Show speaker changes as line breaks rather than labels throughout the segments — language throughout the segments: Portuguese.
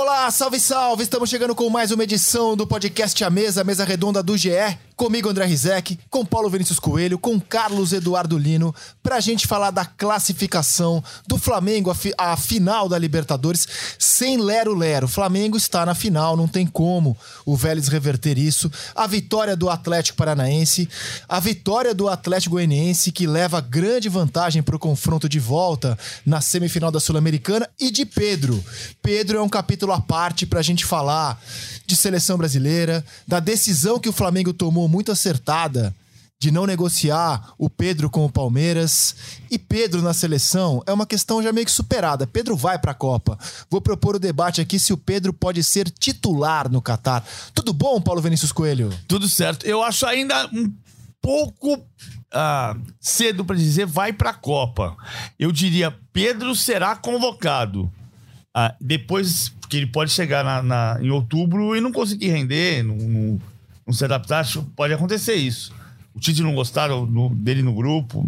Olá, salve, salve! Estamos chegando com mais uma edição do podcast A Mesa, Mesa Redonda do GE. Comigo, André Rizek, com Paulo Vinícius Coelho, com Carlos Eduardo Lino, pra gente falar da classificação do Flamengo, a, fi a final da Libertadores, sem lero-lero. Flamengo está na final, não tem como o Vélez reverter isso. A vitória do Atlético Paranaense, a vitória do Atlético Goianiense, que leva grande vantagem pro confronto de volta na semifinal da Sul-Americana, e de Pedro. Pedro é um capítulo à parte pra gente falar de seleção brasileira, da decisão que o Flamengo tomou muito acertada de não negociar o Pedro com o Palmeiras. E Pedro na seleção é uma questão já meio que superada. Pedro vai para a Copa. Vou propor o debate aqui se o Pedro pode ser titular no Catar. Tudo bom, Paulo Vinícius Coelho?
Tudo certo. Eu acho ainda um pouco ah, cedo para dizer vai para a Copa. Eu diria Pedro será convocado. Ah, depois que ele pode chegar na, na, em outubro e não conseguir render, não, não, não se adaptar, pode acontecer isso. O Tite não gostar do, dele no grupo.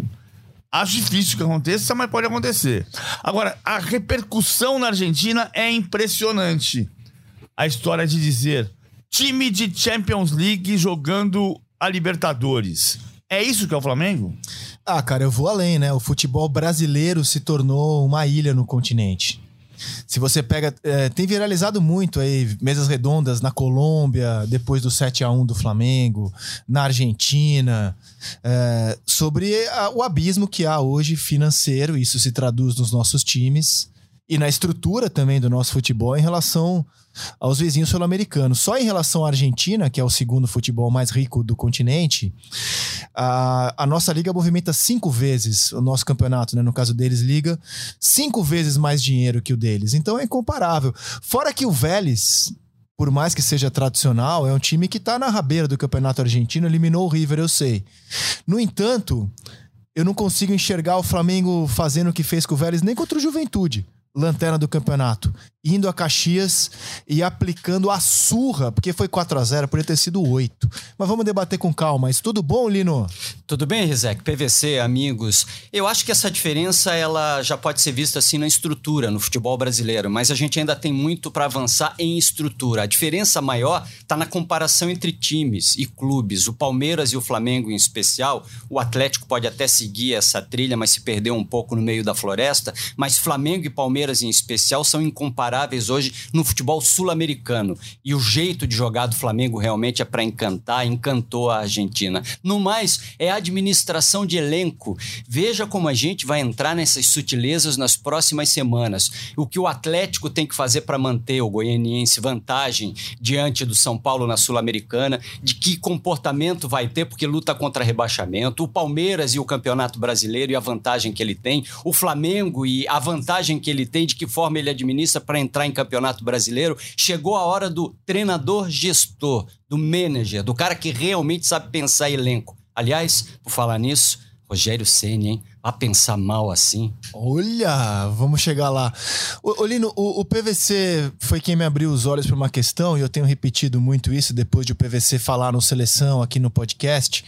Acho difícil que aconteça, mas pode acontecer. Agora, a repercussão na Argentina é impressionante. A história de dizer time de Champions League jogando a Libertadores. É isso que é o Flamengo?
Ah, cara, eu vou além, né? O futebol brasileiro se tornou uma ilha no continente. Se você pega. É, tem viralizado muito aí, mesas redondas na Colômbia, depois do 7 a 1 do Flamengo, na Argentina, é, sobre a, o abismo que há hoje financeiro, isso se traduz nos nossos times e na estrutura também do nosso futebol em relação aos vizinhos sul-americanos. Só em relação à Argentina, que é o segundo futebol mais rico do continente, a, a nossa liga movimenta cinco vezes o nosso campeonato, né? No caso deles, liga cinco vezes mais dinheiro que o deles. Então é incomparável. Fora que o Vélez, por mais que seja tradicional, é um time que está na rabeira do campeonato argentino, eliminou o River, eu sei. No entanto, eu não consigo enxergar o Flamengo fazendo o que fez com o Vélez nem contra o Juventude lanterna do campeonato, indo a Caxias e aplicando a surra, porque foi 4 a 0 poderia ter sido 8. Mas vamos debater com calma. Isso tudo bom, Lino?
Tudo bem, Rizek? PVC, amigos. Eu acho que essa diferença ela já pode ser vista assim na estrutura no futebol brasileiro, mas a gente ainda tem muito para avançar em estrutura. A diferença maior está na comparação entre times e clubes. O Palmeiras e o Flamengo em especial, o Atlético pode até seguir essa trilha, mas se perdeu um pouco no meio da floresta, mas Flamengo e Palmeiras em especial são incomparáveis hoje no futebol sul-americano. E o jeito de jogar do Flamengo realmente é para encantar, encantou a Argentina. No mais, é administração de elenco. Veja como a gente vai entrar nessas sutilezas nas próximas semanas. O que o Atlético tem que fazer para manter o goianiense vantagem diante do São Paulo na Sul-Americana, de que comportamento vai ter porque luta contra rebaixamento, o Palmeiras e o Campeonato Brasileiro e a vantagem que ele tem, o Flamengo e a vantagem que ele tem, de que forma ele administra para entrar em campeonato brasileiro. Chegou a hora do treinador gestor, do manager, do cara que realmente sabe pensar elenco. Aliás, por falar nisso, Rogério Senna, hein? A pensar mal assim.
Olha, vamos chegar lá. Ô, Lino, o, o, PVC foi quem me abriu os olhos para uma questão, e eu tenho repetido muito isso depois de o PVC falar no Seleção aqui no podcast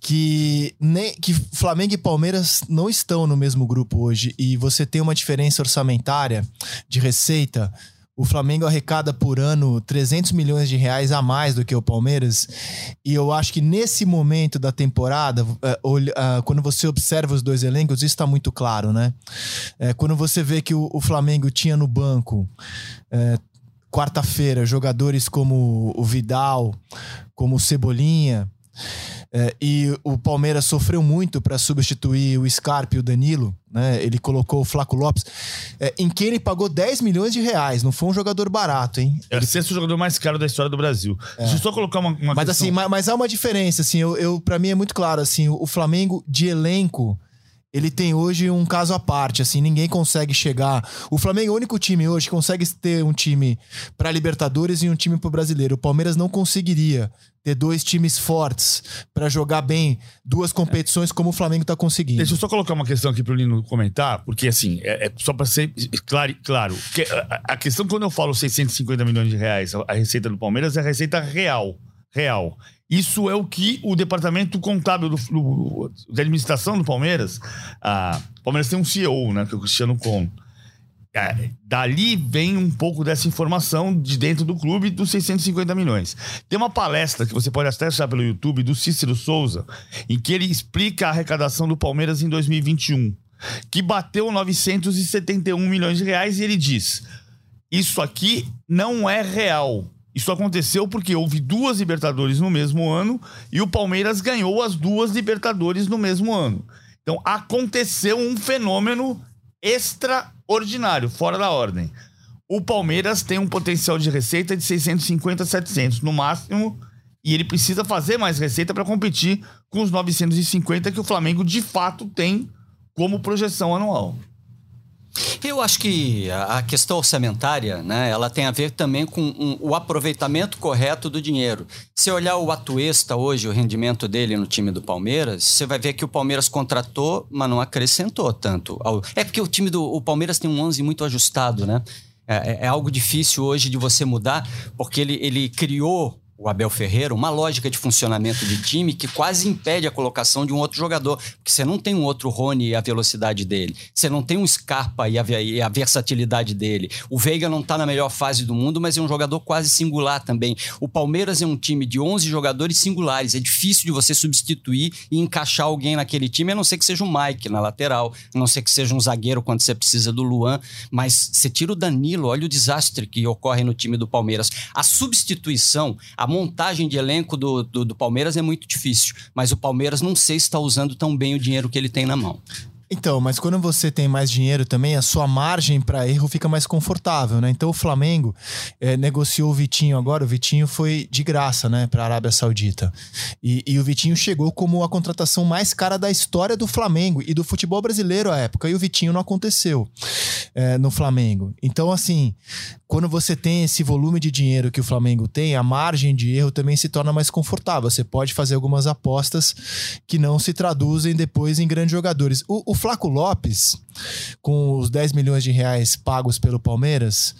que, nem, que Flamengo e Palmeiras não estão no mesmo grupo hoje e você tem uma diferença orçamentária de receita. O Flamengo arrecada por ano 300 milhões de reais a mais do que o Palmeiras. E eu acho que nesse momento da temporada, é, é, quando você observa os dois elencos, isso está muito claro, né? É, quando você vê que o Flamengo tinha no banco quarta-feira jogadores como o Vidal, como o Cebolinha. É, e o Palmeiras sofreu muito para substituir o Scarpa e o Danilo. Né? Ele colocou o Flaco Lopes, é, em quem ele pagou 10 milhões de reais. Não foi um jogador barato, hein?
É o sexto jogador mais caro da história do Brasil. É. Deixa eu só colocar uma, uma
mas,
questão.
assim, mas, mas, há uma diferença. Assim, eu, eu, para mim é muito claro. Assim, o Flamengo de elenco ele tem hoje um caso à parte, assim, ninguém consegue chegar. O Flamengo é o único time hoje que consegue ter um time para Libertadores e um time para Brasileiro. O Palmeiras não conseguiria ter dois times fortes para jogar bem duas competições como o Flamengo está conseguindo.
Deixa eu só colocar uma questão aqui para o Lino comentar, porque assim, é, é só para ser claro, claro que a, a, questão quando eu falo 650 milhões de reais, a receita do Palmeiras é a receita real, real. Isso é o que o departamento contábil do, do, da administração do Palmeiras. A, o Palmeiras tem um CEO, né? Que é o Cristiano Con. é, dali vem um pouco dessa informação de dentro do clube dos 650 milhões. Tem uma palestra que você pode achar pelo YouTube do Cícero Souza, em que ele explica a arrecadação do Palmeiras em 2021, que bateu 971 milhões de reais e ele diz: Isso aqui não é real. Isso aconteceu porque houve duas Libertadores no mesmo ano e o Palmeiras ganhou as duas Libertadores no mesmo ano. Então aconteceu um fenômeno extraordinário, fora da ordem. O Palmeiras tem um potencial de receita de 650, 700 no máximo, e ele precisa fazer mais receita para competir com os 950 que o Flamengo de fato tem como projeção anual.
Eu acho que a questão orçamentária, né, ela tem a ver também com um, o aproveitamento correto do dinheiro. Se olhar o Atuesta hoje, o rendimento dele no time do Palmeiras, você vai ver que o Palmeiras contratou, mas não acrescentou tanto. Ao... É porque o time do o Palmeiras tem um 11 muito ajustado, né? É, é, é algo difícil hoje de você mudar, porque ele, ele criou o Abel Ferreira, uma lógica de funcionamento de time que quase impede a colocação de um outro jogador. Porque você não tem um outro Rony e a velocidade dele. Você não tem um Scarpa e a, e a versatilidade dele. O Veiga não está na melhor fase do mundo, mas é um jogador quase singular também. O Palmeiras é um time de 11 jogadores singulares. É difícil de você substituir e encaixar alguém naquele time, a não ser que seja um Mike na lateral, a não ser que seja um zagueiro quando você precisa do Luan. Mas você tira o Danilo, olha o desastre que ocorre no time do Palmeiras. A substituição, a a montagem de elenco do, do, do Palmeiras é muito difícil, mas o Palmeiras não sei se está usando tão bem o dinheiro que ele tem na mão.
Então, mas quando você tem mais dinheiro também, a sua margem para erro fica mais confortável, né? Então o Flamengo é, negociou o Vitinho agora, o Vitinho foi de graça, né, para a Arábia Saudita. E, e, o Vitinho chegou como a contratação mais cara da história do Flamengo e do futebol brasileiro à época. E o Vitinho não aconteceu é, no Flamengo. Então, assim, quando você tem esse volume de dinheiro que o Flamengo tem, a margem de erro também se torna mais confortável. Você pode fazer algumas apostas que não se traduzem depois em grandes jogadores. O, o Flaco Lopes, com os 10 milhões de reais pagos pelo Palmeiras,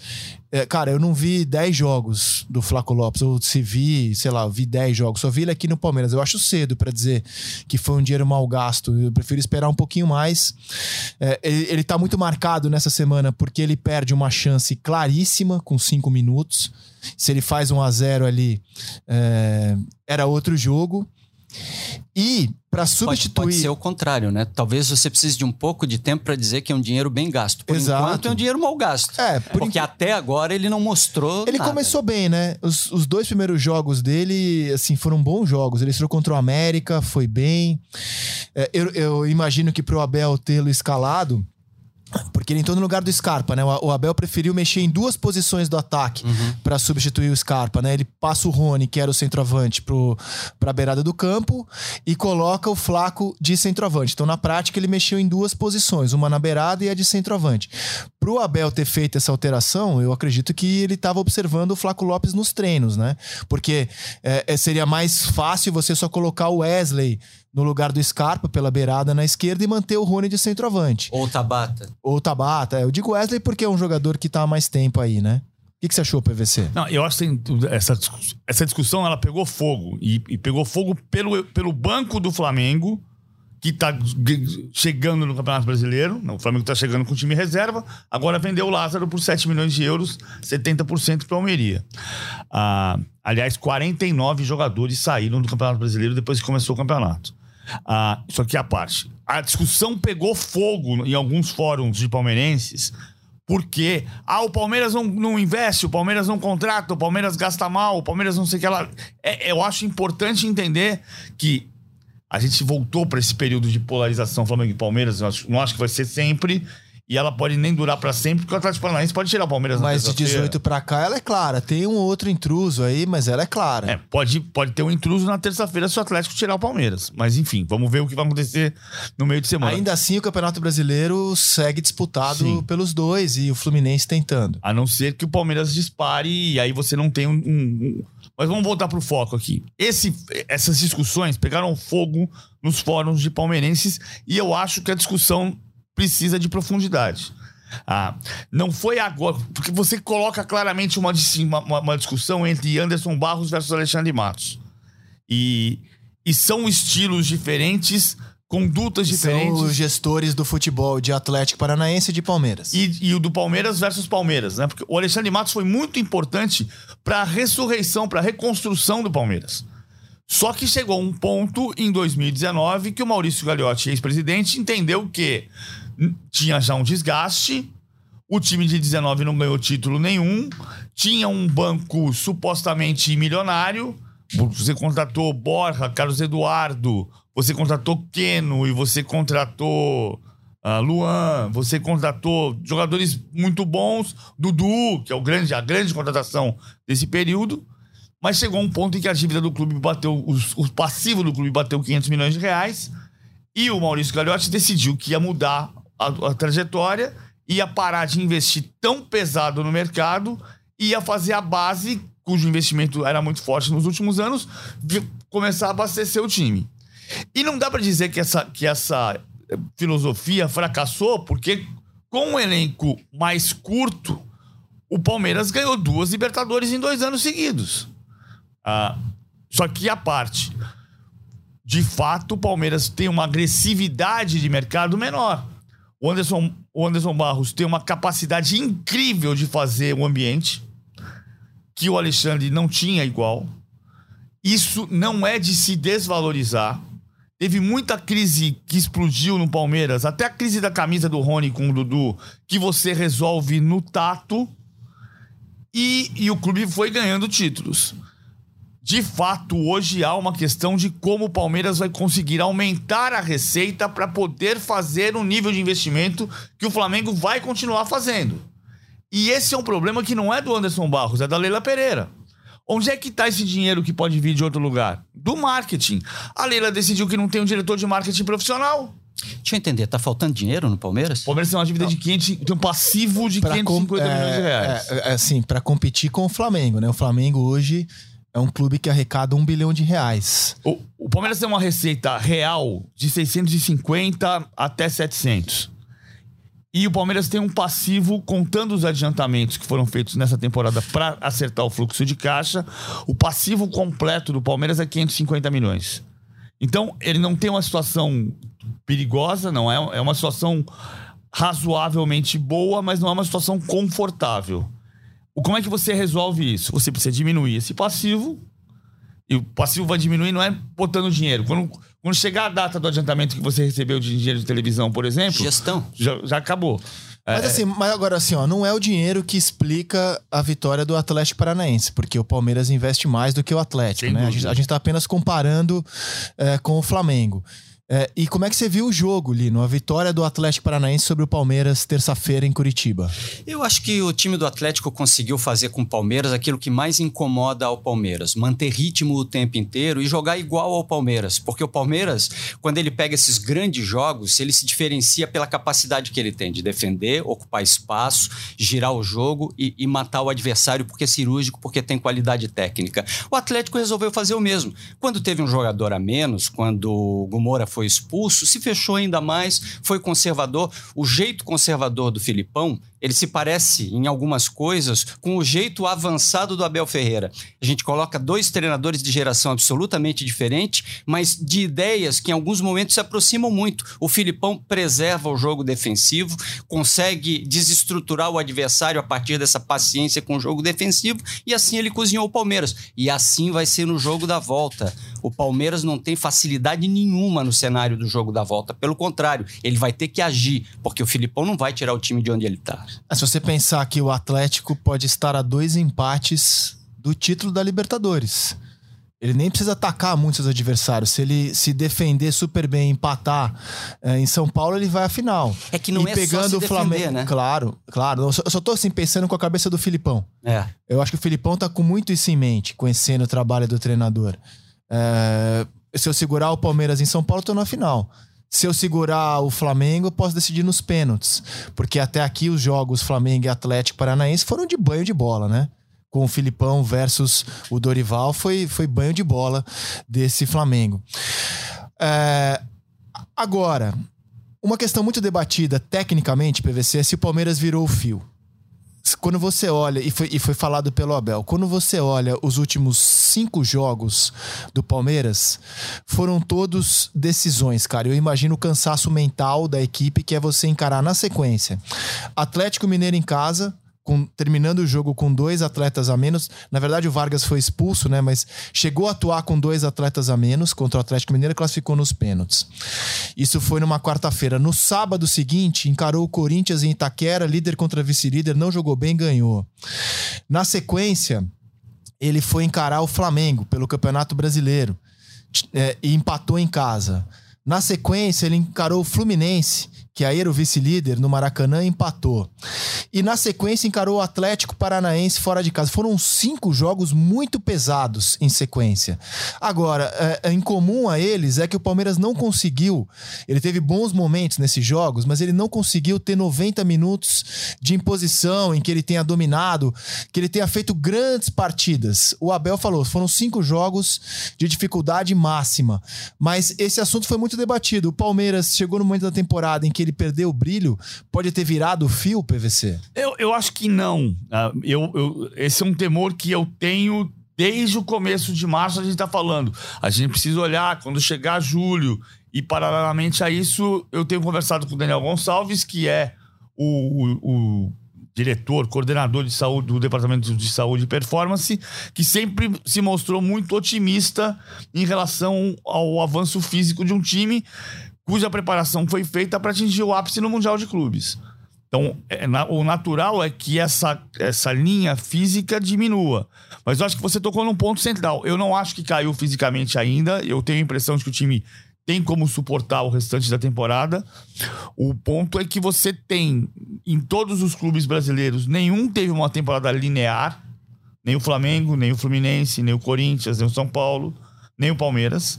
é, cara, eu não vi 10 jogos do Flaco Lopes. Ou se vi, sei lá, vi 10 jogos. Só vi ele aqui no Palmeiras. Eu acho cedo para dizer que foi um dinheiro mal gasto. Eu prefiro esperar um pouquinho mais. É, ele, ele tá muito marcado nessa semana porque ele perde uma chance claríssima com 5 minutos. Se ele faz um a 0 ali, é, era outro jogo. E para substituir.
Pode, pode, ser o contrário, né? Talvez você precise de um pouco de tempo para dizer que é um dinheiro bem gasto. Por Exato. enquanto é um dinheiro mal gasto. É, por porque até agora ele não mostrou.
Ele
nada.
começou bem, né? Os, os, dois primeiros jogos dele, assim, foram bons jogos. Ele entrou contra o América, foi bem. É, eu, eu imagino que pro Abel tê-lo escalado porque ele entrou no lugar do Scarpa, né? O Abel preferiu mexer em duas posições do ataque uhum. para substituir o Scarpa, né? Ele passa o Rony, que era o centroavante, para a beirada do campo e coloca o Flaco de centroavante. Então, na prática, ele mexeu em duas posições, uma na beirada e a de centroavante. Para o Abel ter feito essa alteração, eu acredito que ele estava observando o Flaco Lopes nos treinos, né? Porque é, é, seria mais fácil você só colocar o Wesley no lugar do Scarpa pela beirada na esquerda e manter o Rony de centroavante.
Ou Tabata.
Ou Tabata. Eu digo Wesley porque é um jogador que tá há mais tempo aí, né? O que, que você achou, PVC?
Não, eu acho que essa, essa discussão ela pegou fogo. E, e pegou fogo pelo, pelo banco do Flamengo, que tá chegando no Campeonato Brasileiro. O Flamengo tá chegando com o time reserva. Agora vendeu o Lázaro por 7 milhões de euros, 70% para o Almeria. Ah, aliás, 49 jogadores saíram do Campeonato Brasileiro depois que começou o campeonato. Ah, isso aqui é a parte. A discussão pegou fogo em alguns fóruns de palmeirenses porque ah, o Palmeiras não, não investe, o Palmeiras não contrata, o Palmeiras gasta mal, o Palmeiras não sei o que lá. É, eu acho importante entender que a gente voltou para esse período de polarização Flamengo e Palmeiras. Eu acho, não acho que vai ser sempre e ela pode nem durar para sempre, porque o Atlético Paranaense pode tirar o Palmeiras
Mas de 18 para cá ela é clara. Tem um outro intruso aí, mas ela é clara.
É, pode, pode ter um intruso na terça-feira se o Atlético tirar o Palmeiras. Mas enfim, vamos ver o que vai acontecer no meio de semana.
Ainda assim, o Campeonato Brasileiro segue disputado Sim. pelos dois e o Fluminense tentando.
A não ser que o Palmeiras dispare e aí você não tem um, um, um... Mas vamos voltar pro foco aqui. Esse, essas discussões pegaram fogo nos fóruns de palmeirenses e eu acho que a discussão precisa de profundidade. Ah, não foi agora, porque você coloca claramente uma, uma, uma discussão entre Anderson Barros versus Alexandre Matos. E, e são estilos diferentes condutas diferentes.
São os gestores do futebol de Atlético Paranaense e de Palmeiras.
E, e o do Palmeiras versus Palmeiras, né? Porque o Alexandre Matos foi muito importante para a ressurreição, para a reconstrução do Palmeiras. Só que chegou um ponto em 2019 que o Maurício Gagliotti, ex-presidente, entendeu que tinha já um desgaste, o time de 19 não ganhou título nenhum, tinha um banco supostamente milionário, você contratou Borja, Carlos Eduardo, você contratou Keno e você contratou uh, Luan, você contratou jogadores muito bons, Dudu, que é o grande, a grande contratação desse período. Mas chegou um ponto em que a dívida do clube bateu, os, o passivo do clube bateu 500 milhões de reais e o Maurício Gagliotti decidiu que ia mudar a, a trajetória, ia parar de investir tão pesado no mercado ia fazer a base, cujo investimento era muito forte nos últimos anos, começar a abastecer o time. E não dá para dizer que essa, que essa filosofia fracassou, porque com um elenco mais curto, o Palmeiras ganhou duas Libertadores em dois anos seguidos. Ah, só que a parte. De fato, o Palmeiras tem uma agressividade de mercado menor. O Anderson, o Anderson Barros tem uma capacidade incrível de fazer o ambiente que o Alexandre não tinha igual. Isso não é de se desvalorizar. Teve muita crise que explodiu no Palmeiras, até a crise da camisa do Rony com o Dudu, que você resolve no tato. E, e o clube foi ganhando títulos de fato, hoje há uma questão de como o Palmeiras vai conseguir aumentar a receita para poder fazer um nível de investimento que o Flamengo vai continuar fazendo. E esse é um problema que não é do Anderson Barros, é da Leila Pereira. Onde é que está esse dinheiro que pode vir de outro lugar? Do marketing. A Leila decidiu que não tem um diretor de marketing profissional.
Deixa eu entender, tá faltando dinheiro no Palmeiras?
O Palmeiras tem uma dívida de 500, tem um passivo de pra 550 com, é, milhões de reais.
É, é, assim, para competir com o Flamengo, né? O Flamengo hoje é um clube que arrecada um bilhão de reais.
O, o Palmeiras tem uma receita real de 650 até 700. E o Palmeiras tem um passivo, contando os adiantamentos que foram feitos nessa temporada para acertar o fluxo de caixa, o passivo completo do Palmeiras é 550 milhões. Então, ele não tem uma situação perigosa, não é, é uma situação razoavelmente boa, mas não é uma situação confortável. Como é que você resolve isso? Você precisa diminuir esse passivo. E o passivo vai diminuir não é botando dinheiro. Quando, quando chegar a data do adiantamento que você recebeu de dinheiro de televisão, por exemplo.
Gestão.
Já, já acabou.
Mas é, assim, mas agora assim, ó, não é o dinheiro que explica a vitória do Atlético Paranaense, porque o Palmeiras investe mais do que o Atlético, Sem né? A gente, a gente tá apenas comparando é, com o Flamengo. É, e como é que você viu o jogo, Lino? A vitória do Atlético Paranaense sobre o Palmeiras terça-feira em Curitiba.
Eu acho que o time do Atlético conseguiu fazer com o Palmeiras aquilo que mais incomoda ao Palmeiras: manter ritmo o tempo inteiro e jogar igual ao Palmeiras. Porque o Palmeiras, quando ele pega esses grandes jogos, ele se diferencia pela capacidade que ele tem de defender, ocupar espaço, girar o jogo e, e matar o adversário porque é cirúrgico, porque tem qualidade técnica. O Atlético resolveu fazer o mesmo. Quando teve um jogador a menos, quando o Gumora foi expulso, se fechou ainda mais, foi conservador. O jeito conservador do Filipão ele se parece em algumas coisas com o jeito avançado do Abel Ferreira. A gente coloca dois treinadores de geração absolutamente diferente, mas de ideias que em alguns momentos se aproximam muito. O Filipão preserva o jogo defensivo, consegue desestruturar o adversário a partir dessa paciência com o jogo defensivo e assim ele cozinhou o Palmeiras. E assim vai ser no jogo da volta. O Palmeiras não tem facilidade nenhuma no cenário do jogo da volta. Pelo contrário, ele vai ter que agir, porque o Filipão não vai tirar o time de onde ele está.
Se você pensar que o Atlético pode estar a dois empates do título da Libertadores. Ele nem precisa atacar muito seus adversários. Se ele se defender super bem, empatar é, em São Paulo, ele vai à final.
É que não e é pegando só se defender, o Flamengo, né?
Claro, claro. Eu só, eu só tô assim pensando com a cabeça do Filipão.
É.
Eu acho que o Filipão tá com muito isso em mente, conhecendo o trabalho do treinador. É, se eu segurar o Palmeiras em São Paulo, tô na final se eu segurar o Flamengo, eu posso decidir nos pênaltis. Porque até aqui os jogos Flamengo e Atlético Paranaense foram de banho de bola, né? Com o Filipão versus o Dorival, foi, foi banho de bola desse Flamengo. É, agora, uma questão muito debatida tecnicamente, PVC, é se o Palmeiras virou o fio. Quando você olha, e foi, e foi falado pelo Abel, quando você olha os últimos cinco jogos do Palmeiras, foram todos decisões, cara. Eu imagino o cansaço mental da equipe, que é você encarar na sequência. Atlético Mineiro em casa, com, terminando o jogo com dois atletas a menos. Na verdade, o Vargas foi expulso, né? Mas chegou a atuar com dois atletas a menos contra o Atlético Mineiro e classificou nos pênaltis. Isso foi numa quarta-feira. No sábado seguinte, encarou o Corinthians em Itaquera, líder contra vice-líder, não jogou bem, ganhou. Na sequência, ele foi encarar o Flamengo pelo Campeonato Brasileiro é, e empatou em casa. Na sequência, ele encarou o Fluminense que aí era o vice-líder, no Maracanã, empatou. E na sequência encarou o Atlético Paranaense fora de casa. Foram cinco jogos muito pesados em sequência. Agora, é, em comum a eles é que o Palmeiras não conseguiu. Ele teve bons momentos nesses jogos, mas ele não conseguiu ter 90 minutos de imposição em que ele tenha dominado, que ele tenha feito grandes partidas. O Abel falou: foram cinco jogos de dificuldade máxima. Mas esse assunto foi muito debatido. O Palmeiras chegou no momento da temporada em que ele perdeu o brilho, pode ter virado o fio PVC?
Eu, eu acho que não. Uh, eu, eu, esse é um temor que eu tenho desde o começo de março. A gente está falando. A gente precisa olhar quando chegar julho. E, paralelamente a isso, eu tenho conversado com o Daniel Gonçalves, que é o, o, o diretor, coordenador de saúde do Departamento de Saúde e Performance, que sempre se mostrou muito otimista em relação ao avanço físico de um time cuja preparação foi feita para atingir o ápice no Mundial de Clubes. Então, é, na, o natural é que essa, essa linha física diminua. Mas eu acho que você tocou num ponto central. Eu não acho que caiu fisicamente ainda. Eu tenho a impressão de que o time tem como suportar o restante da temporada. O ponto é que você tem, em todos os clubes brasileiros, nenhum teve uma temporada linear. Nem o Flamengo, nem o Fluminense, nem o Corinthians, nem o São Paulo, nem o Palmeiras.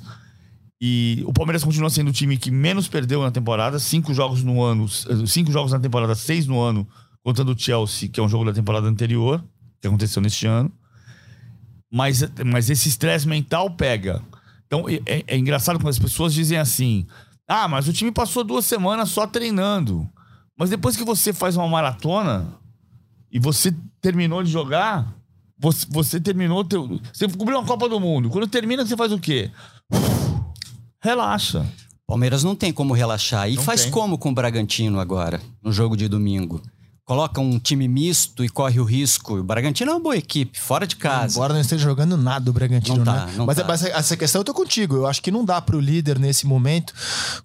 E o Palmeiras continua sendo o time que menos perdeu na temporada, cinco jogos no ano, cinco jogos na temporada, seis no ano, contando o Chelsea, que é um jogo da temporada anterior, que aconteceu neste ano. Mas, mas esse estresse mental pega. Então é, é engraçado quando as pessoas dizem assim: ah, mas o time passou duas semanas só treinando. Mas depois que você faz uma maratona e você terminou de jogar, você, você terminou. Teu, você cobriu uma Copa do Mundo. Quando termina, você faz o quê? Relaxa.
Palmeiras não tem como relaxar. E não faz tem. como com o Bragantino agora, no jogo de domingo? Coloca um time misto e corre o risco. O Bragantino é uma boa equipe, fora de casa.
Embora não esteja jogando nada o Bragantino, não tá, né? Não mas, tá. mas essa questão eu tô contigo. Eu acho que não dá pro líder nesse momento,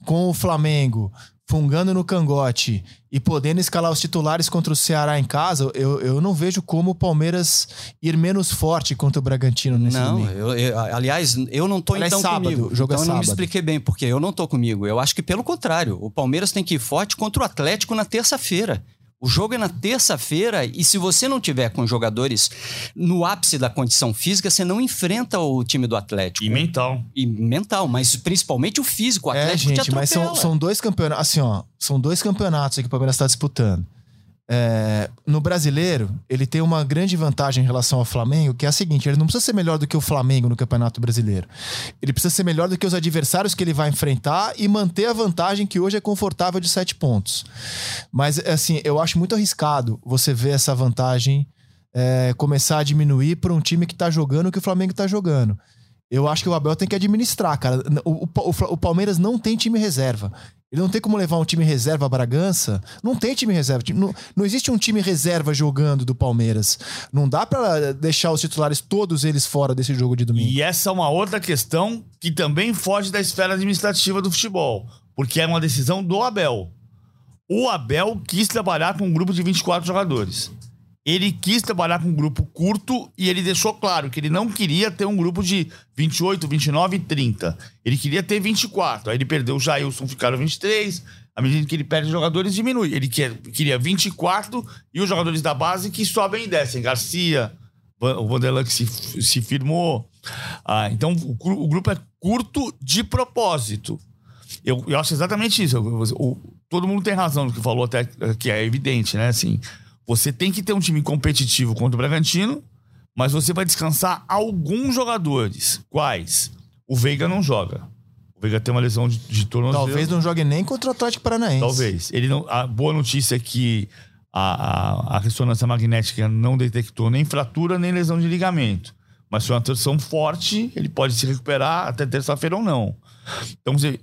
com o Flamengo, fungando no cangote e podendo escalar os titulares contra o Ceará em casa, eu, eu não vejo como o Palmeiras ir menos forte contra o Bragantino nesse
não,
domingo.
Eu, eu, aliás, eu não tô aliás, então sábado, comigo. Jogo é então é eu não me expliquei bem, porque eu não tô comigo. Eu acho que pelo contrário, o Palmeiras tem que ir forte contra o Atlético na terça-feira. O jogo é na terça-feira e se você não tiver com jogadores no ápice da condição física, você não enfrenta o time do Atlético.
E mental.
E mental, mas principalmente o físico. O
é,
Atlético
é, gente, mas são, são dois campeonatos. Assim, ó, são dois campeonatos que o Palmeiras está disputando. É, no brasileiro, ele tem uma grande vantagem em relação ao Flamengo, que é a seguinte: ele não precisa ser melhor do que o Flamengo no Campeonato Brasileiro. Ele precisa ser melhor do que os adversários que ele vai enfrentar e manter a vantagem que hoje é confortável de sete pontos. Mas, assim, eu acho muito arriscado você ver essa vantagem é, começar a diminuir para um time que está jogando o que o Flamengo está jogando. Eu acho que o Abel tem que administrar, cara. O, o, o, Palmeiras não tem time reserva. Ele não tem como levar um time reserva a Bragança. Não tem time reserva. Não, não existe um time reserva jogando do Palmeiras. Não dá para deixar os titulares todos eles fora desse jogo de domingo.
E essa é uma outra questão que também foge da esfera administrativa do futebol, porque é uma decisão do Abel. O Abel quis trabalhar com um grupo de 24 jogadores ele quis trabalhar com um grupo curto e ele deixou claro que ele não queria ter um grupo de 28, 29 e 30. Ele queria ter 24. Aí ele perdeu o Jailson, ficaram 23. À medida que ele perde jogadores, diminui. Ele quer, queria 24 e os jogadores da base que sobem e descem. Garcia, o Vanderlan que se, se firmou. Ah, então o, o, grupo é curto de propósito. Eu, eu acho exatamente isso. o, todo mundo tem razão no que falou, até que é evidente, né? Assim, você tem que ter um time competitivo contra o Bragantino, mas você vai descansar alguns jogadores. Quais? O Veiga não joga. O Veiga tem uma lesão de, de tornozelo.
Talvez não jogue nem contra o Atlético Paranaense.
Talvez. Ele não, a boa notícia é que a, a, a ressonância magnética não detectou nem fratura nem lesão de ligamento. Mas se é uma torção forte, ele pode se recuperar até terça-feira ou não. Então, você-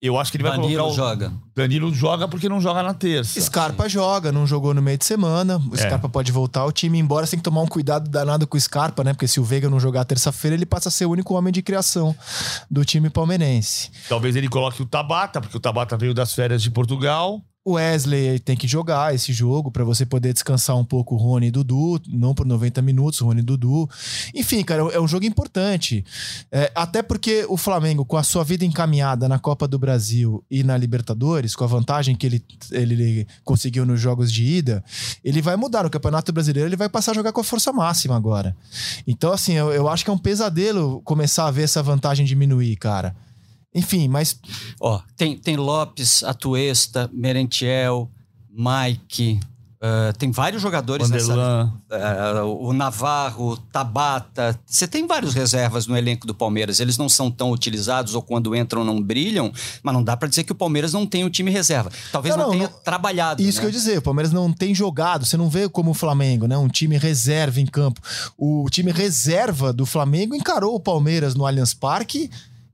eu acho que ele vai
Danilo
colocar. O...
joga.
Danilo joga porque não joga na terça.
Scarpa joga, não jogou no meio de semana. O
É.
Scarpa pode voltar ao time, embora você tem que tomar um cuidado danado com o Scarpa, né? Porque se o Veiga não jogar terça-feira, ele passa a ser o único homem de criação do time palmeirense.
Talvez ele coloque o Tabata, porque o Tabata veio das férias de Portugal.
O Wesley tem que jogar esse jogo pra você poder descansar um pouco o Rony e Dudu, não por 90 minutos, o Rony e Dudu. Enfim, cara, é um jogo importante. É, até porque o Flamengo, com a sua vida encaminhada na Copa do Brasil e na Libertadores, com a vantagem que ele, ele conseguiu nos jogos de ida, ele vai mudar no Campeonato Brasileiro, ele vai passar a jogar com a força máxima agora. Então, assim, eu, eu acho que é um pesadelo começar a ver essa vantagem diminuir, cara. Enfim, mas
Ó, tem, tem Lopes, Atuesta, Merentiel, Mike. Ah, tem vários jogadores nessa.
Vanderlan.
ah, o Navarro, Tabata. Você tem vários reservas no elenco do Palmeiras. Eles não são tão utilizados ou quando entram não brilham, mas não dá pra dizer que o Palmeiras não tem um time reserva. Talvez
Não,
não,
não,
tenha
não-
trabalhado.
Isso
né?
que eu ia dizer, o Palmeiras não tem jogado, você não vê como o Flamengo, né? Um time reserva em campo. O time reserva do Flamengo encarou o Palmeiras no Allianz Parque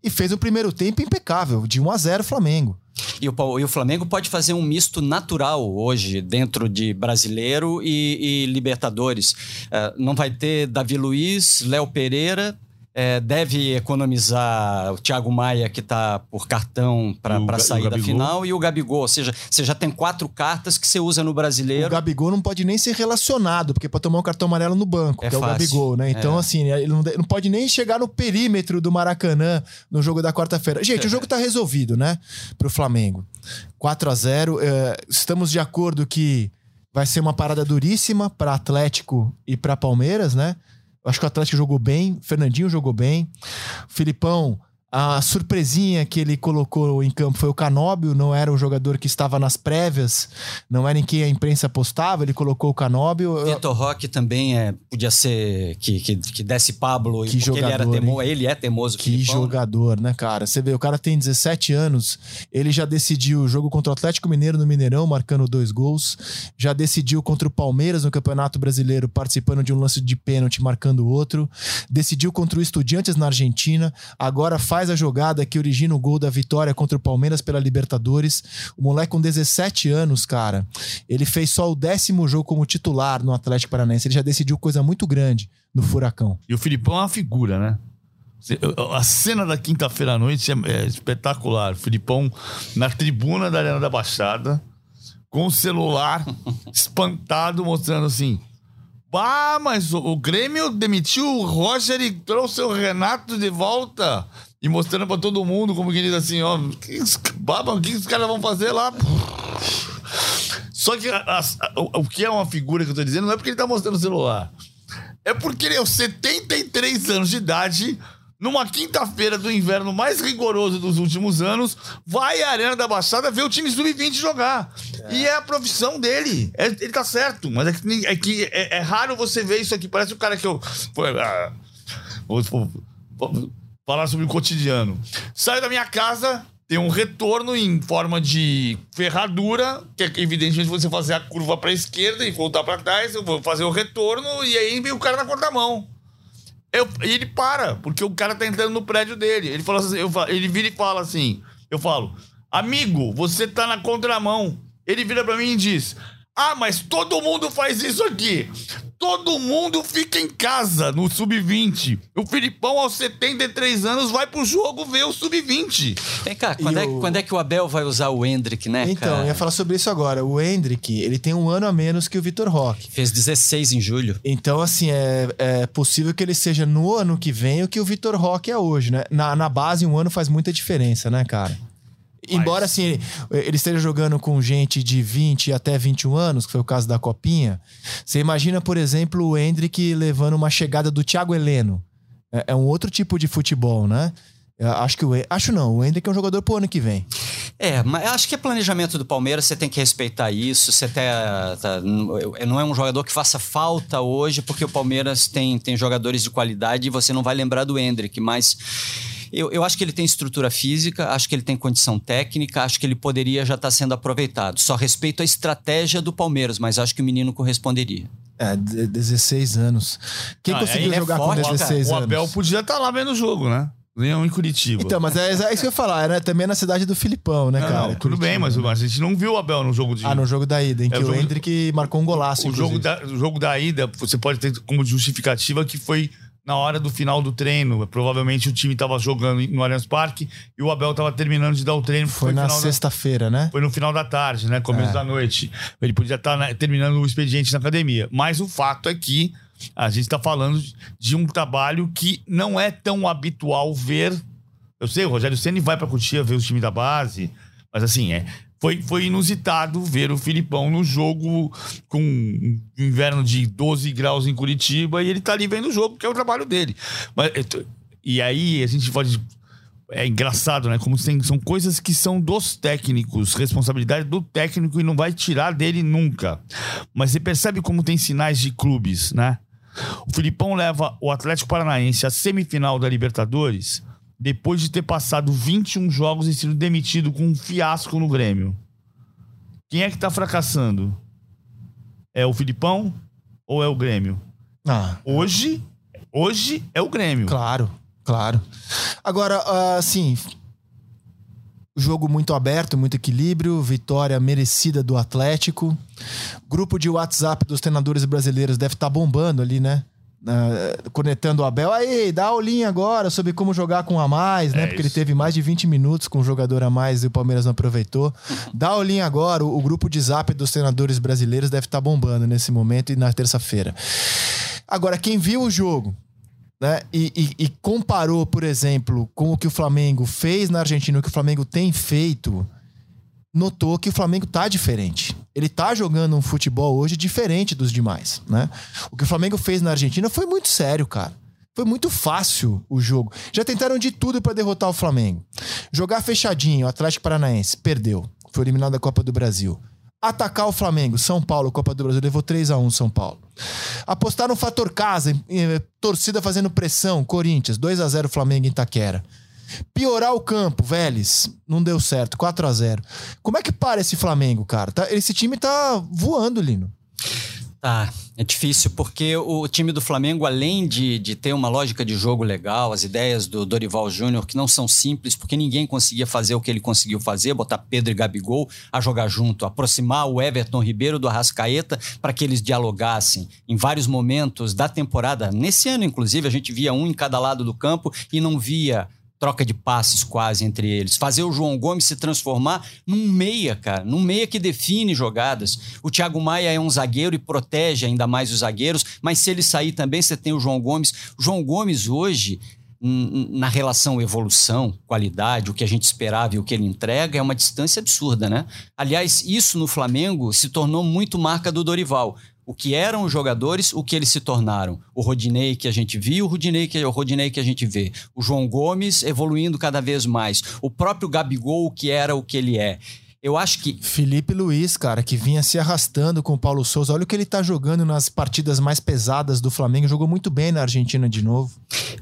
e fez o primeiro tempo impecável, de 1 a 0 Flamengo.
E o, e o Flamengo pode fazer um misto natural hoje, dentro de brasileiro e, e Libertadores. Eh, não vai ter Davi Luiz, Léo Pereira. Eh, deve economizar o Thiago Maia, que está por cartão para
o
sair
o
da final, e o Gabigol. Ou seja, você já tem quatro cartas que você usa no
O
brasileiro.
Gabigol não pode nem ser relacionado, porque pode tomar um cartão amarelo no banco,
É
que é o
fácil.
Gabigol, né? Então,
É.
assim, ele não, não pode nem chegar no perímetro do Maracanã no jogo da quarta-feira. Gente, o jogo tá resolvido, né? Pro Flamengo. 4 a 0 é, Estamos de acordo que vai ser uma parada duríssima para Atlético e para Palmeiras, né? Acho que o Atlético jogou bem, Fernandinho jogou bem. Filipão, a surpresinha que ele colocou em campo foi o Canóbio, não era o jogador que estava nas prévias, não era em quem a imprensa apostava, ele colocou o Canóbio.
Vitor Roque também é, podia ser que, que, que desse Pablo,
Que
porque ele era
jogador,
teimoso. Ele é teimoso,
Que
Filipão, né?
jogador, né, cara? Você vê, o cara tem 17 anos, ele já decidiu o jogo contra o Atlético Mineiro no Mineirão, marcando dois gols. Já decidiu contra o Palmeiras no Campeonato Brasileiro, participando de um lance de pênalti, marcando outro. Decidiu contra o Estudiantes na Argentina. Agora faz a jogada que origina o gol da vitória contra o Palmeiras pela Libertadores. O moleque com 17 anos, cara, ele fez só o décimo jogo como titular no Atlético Paranaense. Ele já decidiu coisa muito grande no Furacão.
E o Filipão é uma figura, né? A cena da quinta-feira à noite é, é espetacular. O Filipão na tribuna da Arena da Baixada, com o celular espantado, mostrando assim. Bah, mas o, o Grêmio demitiu o Roger e trouxe o Renato de volta. E mostrando pra todo mundo, como que diz assim, ó. Que, o que os caras vão fazer lá? Só que a- a- o, o que é uma figura que eu tô dizendo não é porque ele tá mostrando o celular. É porque ele, aos 73 anos de idade, numa quinta-feira do inverno mais rigoroso dos últimos anos, vai à Arena da Baixada ver o time sub-20 jogar. E é a profissão dele. É- ele tá certo, mas é que, é, que é- é raro você ver isso aqui. Parece o cara que eu. Pô, ah, vou, vou- vou falar sobre o cotidiano. Saio da minha casa. Tem um retorno em forma de ferradura, que é evidentemente você fazer a curva para a esquerda e voltar para trás, eu vou fazer o retorno e aí vem o cara na contramão. Eu, e ele para, porque o cara tá entrando no prédio dele. Ele fala assim, eu ele vira e fala assim: eu falo, amigo, você tá na contramão. Ele vira pra mim e diz: Ah, mas todo mundo faz isso aqui. Todo mundo fica em casa no sub-20. O Filipão, aos 73 anos, vai pro jogo ver o sub-20.
Vem cá, quando, é,
o-
quando é que o Abel vai usar o Hendrick, né,
Então,
cara?
eu ia falar sobre isso agora. O Hendrick, ele tem um ano a menos que o Vitor Roque.
Fez 16 em julho.
Então, assim, é, é possível que ele seja no ano que vem o que o Vitor Roque é hoje, né? Na, na base, um ano faz muita diferença, né, cara? Embora, assim, ele, esteja jogando com gente de 20 até 21 anos, que foi o caso da Copinha, você imagina, por exemplo, o Hendrick levando uma chegada do Thiago Heleno. É, é um outro tipo de futebol, né? Acho que o... Acho não, o Hendrick é um jogador pro ano que vem.
É, mas acho que é planejamento do Palmeiras, você tem que respeitar isso. Você tá, tá- não é um jogador que faça falta hoje, porque o Palmeiras tem, tem jogadores de qualidade e você não vai lembrar do Hendrick, mas Eu, eu acho que ele tem estrutura física, acho que ele tem condição técnica, acho que ele poderia já estar sendo aproveitado. Só respeito a estratégia do Palmeiras, mas acho que o menino corresponderia.
É, 16 anos. Quem
Ah,
conseguiu
é
jogar
forte,
com 16
O
anos?
Abel podia estar lá vendo o jogo, né? Leão em Curitiba.
Então, mas é, é isso que eu ia falar, né? Também é na cidade do Filipão, né,
Não,
cara?
não, tudo
Curitiba.
bem, mas a gente não viu o Abel no jogo de.
Ah, no jogo da ida, em
É,
que
o
o,
jogo-
Hendrick marcou um golaço,
o jogo, da, o jogo da ida, você pode ter como justificativa que foi na hora do final do treino. Provavelmente o time estava jogando no Allianz Parque e o Abel estava terminando de dar o treino.
Foi
no
na
final da-
sexta-feira, né?
Foi no final da tarde, né? Começo
É.
da noite. Ele podia estar né, terminando o expediente na academia. Mas o fato é que a gente está falando de um trabalho que não é tão habitual ver. Eu sei, o Rogério Ceni vai para Cotia ver o time da base, mas assim, é. Foi, foi inusitado ver o Filipão no jogo com inverno de 12 graus em Curitiba e ele tá ali vendo o jogo, que é o trabalho dele. Mas, é, e aí a gente pode é engraçado, né? Como tem, são coisas que são dos técnicos, responsabilidade do técnico e não vai tirar dele nunca. Mas você percebe como tem sinais de clubes, né? O Filipão leva o Atlético Paranaense à semifinal da Libertadores depois de ter passado 21 jogos e sido demitido com um fiasco no Grêmio. Quem é que tá fracassando? É o Filipão ou é o Grêmio?
Ah,
Hoje, hoje é o Grêmio.
claro, claro. Agora, assim, jogo muito aberto, muito equilíbrio, vitória merecida do Atlético. Grupo de WhatsApp dos treinadores brasileiros deve estar bombando ali, né? Ah, conectando o Abel. Aí, dá aulinha agora sobre como jogar com a mais, né?
É
Porque ele
isso.
teve mais de 20 minutos com o jogador a mais e o Palmeiras não aproveitou. Dá aulinha agora. O, o grupo de zap dos treinadores brasileiros deve estar bombando nesse momento e na terça-feira. Agora, quem viu o jogo né, e, e- e comparou, por exemplo, com o que o Flamengo fez na Argentina, o que o Flamengo tem feito, notou que o Flamengo tá diferente. Ele tá jogando um futebol hoje diferente dos demais, né? O que o Flamengo fez na Argentina foi muito sério, cara. Foi muito fácil o jogo. Já tentaram de tudo pra derrotar o Flamengo. Jogar fechadinho, Atlético Paranaense perdeu. Foi eliminado da Copa do Brasil. Atacar o Flamengo, São Paulo, Copa do Brasil, levou 3 a 1 São Paulo. Apostar no fator casa, torcida fazendo pressão, Corinthians, 2 a 0 Flamengo em Itaquera. Piorar o campo, Vélez, não deu certo, 4 a 0 Como é que para esse Flamengo, cara? Tá- esse time tá voando, Lino.
Tá, é difícil porque o time do Flamengo, além de, de ter uma lógica de jogo legal, as ideias do Dorival Júnior, que não são simples, porque ninguém conseguia fazer o que ele conseguiu fazer, botar Pedro e Gabigol a jogar junto, aproximar o Everton Ribeiro do Arrascaeta para que eles dialogassem em vários momentos da temporada. Nesse ano, inclusive, a gente via um em cada lado do campo e não via troca de passes quase entre eles. Fazer o João Gomes se transformar num meia, cara. Num meia que define jogadas. O Thiago Maia é um zagueiro e protege ainda mais os zagueiros, mas se ele sair também, você tem o João Gomes. O João Gomes hoje. Na relação evolução, qualidade, o que a gente esperava e o que ele entrega é uma distância absurda, né? Aliás, isso no Flamengo se tornou muito marca do Dorival o que eram os jogadores, o que eles se tornaram. O Rodinei que a gente viu, o Rodinei que, o Rodinei que a gente vê. O João Gomes evoluindo cada vez mais. O próprio Gabigol, que era o que ele é. Eu acho que
Felipe Luiz, cara, que vinha se arrastando com o Paulo Souza. Olha o que ele tá jogando nas partidas mais pesadas do Flamengo. Jogou muito bem na Argentina de novo.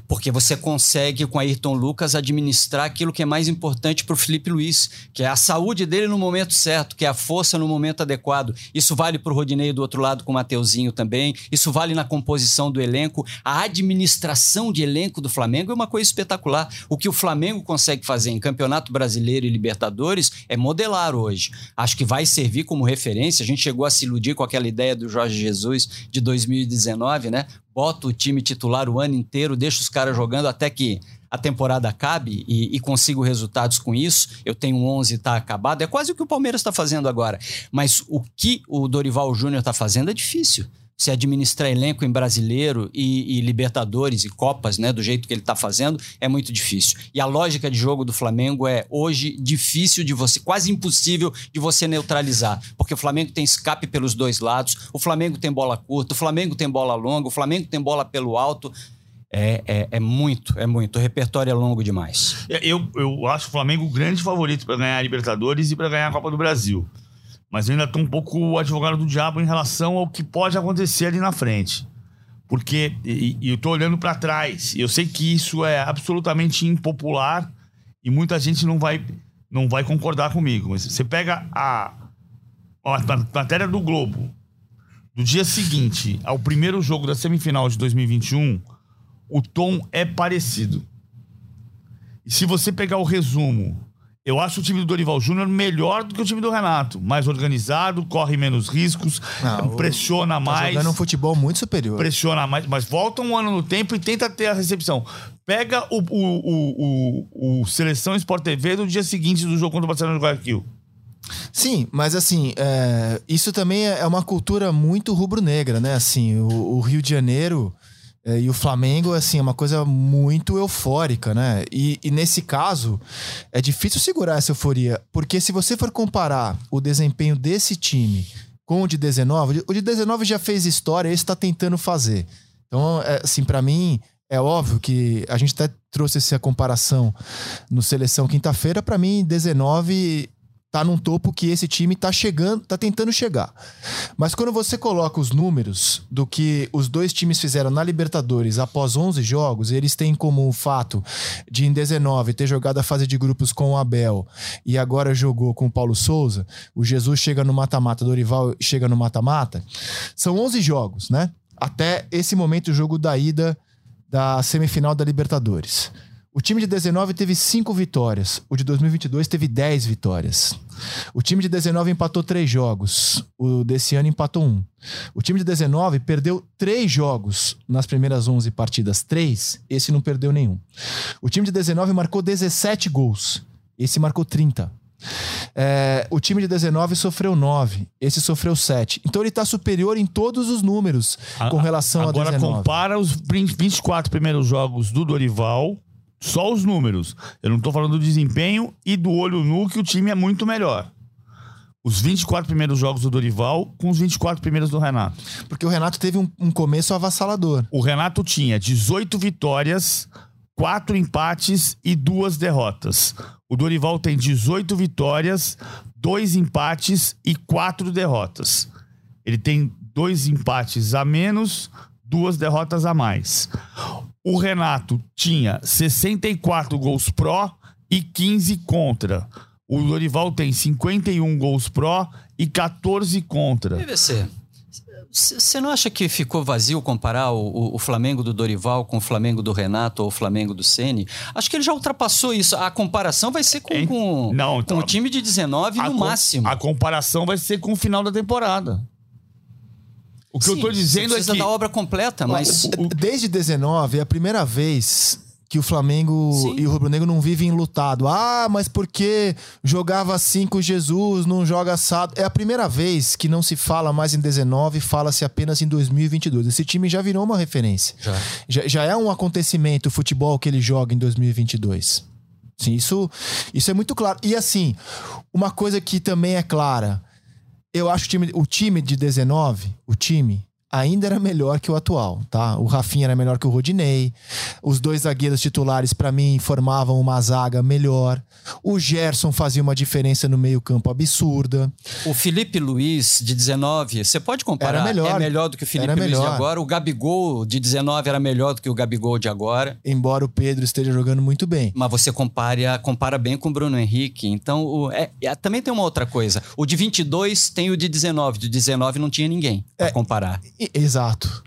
porque você consegue, com Ayrton Lucas, administrar aquilo que é mais importante para o Felipe Luiz, que é a saúde dele no momento certo, que é a força no momento adequado. Isso vale para o Rodinei do outro lado com o Mateuzinho também. Isso vale na composição do elenco. A administração de elenco do Flamengo é uma coisa espetacular. O que o Flamengo consegue fazer em Campeonato Brasileiro e Libertadores é modelar hoje. Acho que vai servir como referência. A gente chegou a se iludir com aquela ideia do Jorge Jesus de 2019, né? Bota o time titular o ano inteiro, deixa os caras jogando até que a temporada acabe e, e consigo resultados com isso. Eu tenho 11 tá acabado. É quase o que o Palmeiras está fazendo agora. Mas o que o Dorival Júnior está fazendo é difícil. Se administrar elenco em brasileiro e, e Libertadores e Copas, né, do jeito que ele está fazendo, é muito difícil. E a lógica de jogo do Flamengo é hoje difícil de você, quase impossível de você neutralizar, porque o Flamengo tem escape pelos dois lados, o Flamengo tem bola curta, o Flamengo tem bola longa, o Flamengo tem bola pelo alto. É, é, é muito, é muito. O repertório é longo demais.
Eu, eu acho o Flamengo o grande favorito para ganhar a Libertadores e para ganhar a Copa do Brasil. Mas eu ainda tô um pouco advogado do diabo em relação ao que pode acontecer ali na frente. Porque e, e eu tô olhando para trás. E eu sei que isso é absolutamente impopular e muita gente não vai, não vai concordar comigo. Mas você pega a, a matéria do Globo do dia seguinte ao primeiro jogo da semifinal de 2021, o tom é parecido. E se você pegar o resumo eu acho o time do Dorival Júnior melhor do que o time do Renato. Mais organizado, corre menos riscos, Não, pressiona tá mais.
jogando um futebol muito superior.
Pressiona mais, mas volta um ano no tempo e tenta ter a recepção. Pega o, o, o, o, Seleção Sport TV do dia seguinte do jogo contra o Barcelona do Guayaquil.
Sim, mas assim, é, isso também é uma cultura muito rubro-negra, né? Assim, o, o Rio de Janeiro é, e o Flamengo, assim, é uma coisa muito eufórica, né? E, e, nesse caso, é difícil segurar essa euforia, porque se você for comparar o desempenho desse time com o de 19, o de 19 já fez história, esse está tentando fazer. Então, é, assim, para mim, é óbvio que a gente até trouxe essa comparação no Seleção quinta-feira. Para mim, 19 tá num topo que esse time tá chegando, tá tentando chegar. Mas quando você coloca os números do que os dois times fizeram na Libertadores após 11 jogos, eles têm como o fato de em 19 ter jogado a fase de grupos com o Abel e agora jogou com o Paulo Souza, o Jesus chega no mata-mata, Dorival chega no mata-mata. São 11 jogos, né? Até esse momento o jogo da ida da semifinal da Libertadores. O time de 19 teve 5 vitórias. O de 2022 teve 10 vitórias. O time de 19 empatou 3 jogos. O desse ano empatou 1. Um. O time de 19 perdeu 3 jogos nas primeiras 11 partidas. 3. Esse não perdeu nenhum. O time de 19 marcou 17 gols. Esse marcou 30. É, o time de 19 sofreu 9, esse sofreu 7. Então ele está superior em todos os números com relação a, a 19.
Agora compara os 24 primeiros jogos do Dorival só os números. Eu não estou falando do desempenho e do olho nu, que o time é muito melhor. Os 24 primeiros jogos do Dorival com os 24 primeiros do Renato.
Porque o Renato teve um, um começo avassalador.
O Renato tinha 18 vitórias, 4 empates e 2 derrotas. O Dorival tem 18 vitórias, 2 empates e 4 derrotas. Ele tem dois empates a menos, duas derrotas a mais. O Renato tinha 64 gols pró e 15 contra. O Dorival tem 51 gols pró e 14 contra.
PVC, você não acha que ficou vazio comparar o, o, Flamengo do Dorival com o Flamengo do Renato ou o Flamengo do Ceni? Acho que ele já ultrapassou isso. A comparação vai ser com, com, não, então, com o time de 19 no máximo.
A comparação vai ser com o final da temporada. O que Sim, eu tô dizendo é que.
da obra completa, mas.
Desde 19, é a primeira vez que o Flamengo Sim. e o Rubro Negro não vivem lutado. Ah, mas porque jogava assim com Jesus, não joga assado. É a primeira vez que não se fala mais em 19, fala-se apenas em 2022. Esse time já virou uma referência. Já. já, já é um acontecimento o futebol que ele joga em 2022. Sim, isso, isso é muito claro. E assim, uma coisa que também é clara eu acho o time, o time de 19, o time, ainda era melhor que o atual, tá? O Rafinha era melhor que o Rodinei. Os dois zagueiros titulares, para mim, formavam uma zaga melhor. O Gerson fazia uma diferença no meio-campo absurda.
O Felipe Luiz, de 19, você pode comparar? Era melhor. É melhor do que o Felipe Luiz de agora. O Gabigol, de 19, era melhor do que o Gabigol de agora.
Embora o Pedro esteja jogando muito bem.
Mas você compara, compara bem com o Bruno Henrique. Então, o, é, é, também tem uma outra coisa. O de 22 tem o de 19. De 19 não tinha ninguém pra é, comparar.
Exato.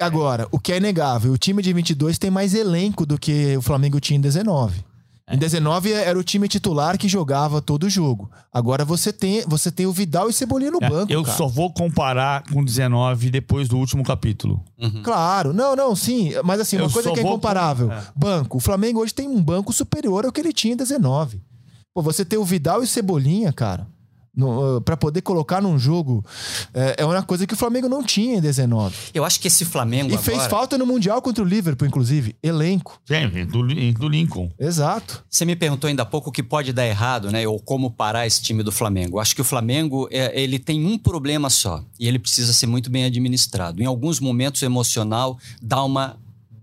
Agora, o que é inegável, o time de 22 tem mais elenco do que o Flamengo tinha em 19. Em 19 era o time titular que jogava todo o jogo. Agora você tem, você tem o Vidal e Cebolinha no é, banco.
Eu
cara.
só vou comparar com 19 depois do último capítulo.
Uhum. Claro, não, não, sim. Mas assim, uma eu coisa que é incomparável: com... é. banco. O Flamengo hoje tem um banco superior ao que ele tinha em 19. Pô, você tem o Vidal e o Cebolinha, cara para poder colocar num jogo é, é, uma coisa que o Flamengo não tinha em 19.
Eu acho que esse Flamengo.
E agora... fez falta no Mundial contra o Liverpool, inclusive. Elenco.
Sim, do, do Lincoln.
Exato.
Você me perguntou ainda há pouco o que pode dar errado, né? Ou como parar esse time do Flamengo. Eu acho que o Flamengo é, ele tem um problema só. E ele precisa ser muito bem administrado. Em alguns momentos, o emocional dá uma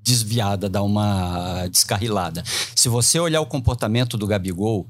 desviada, dá uma descarrilada. Se você olhar o comportamento do Gabigol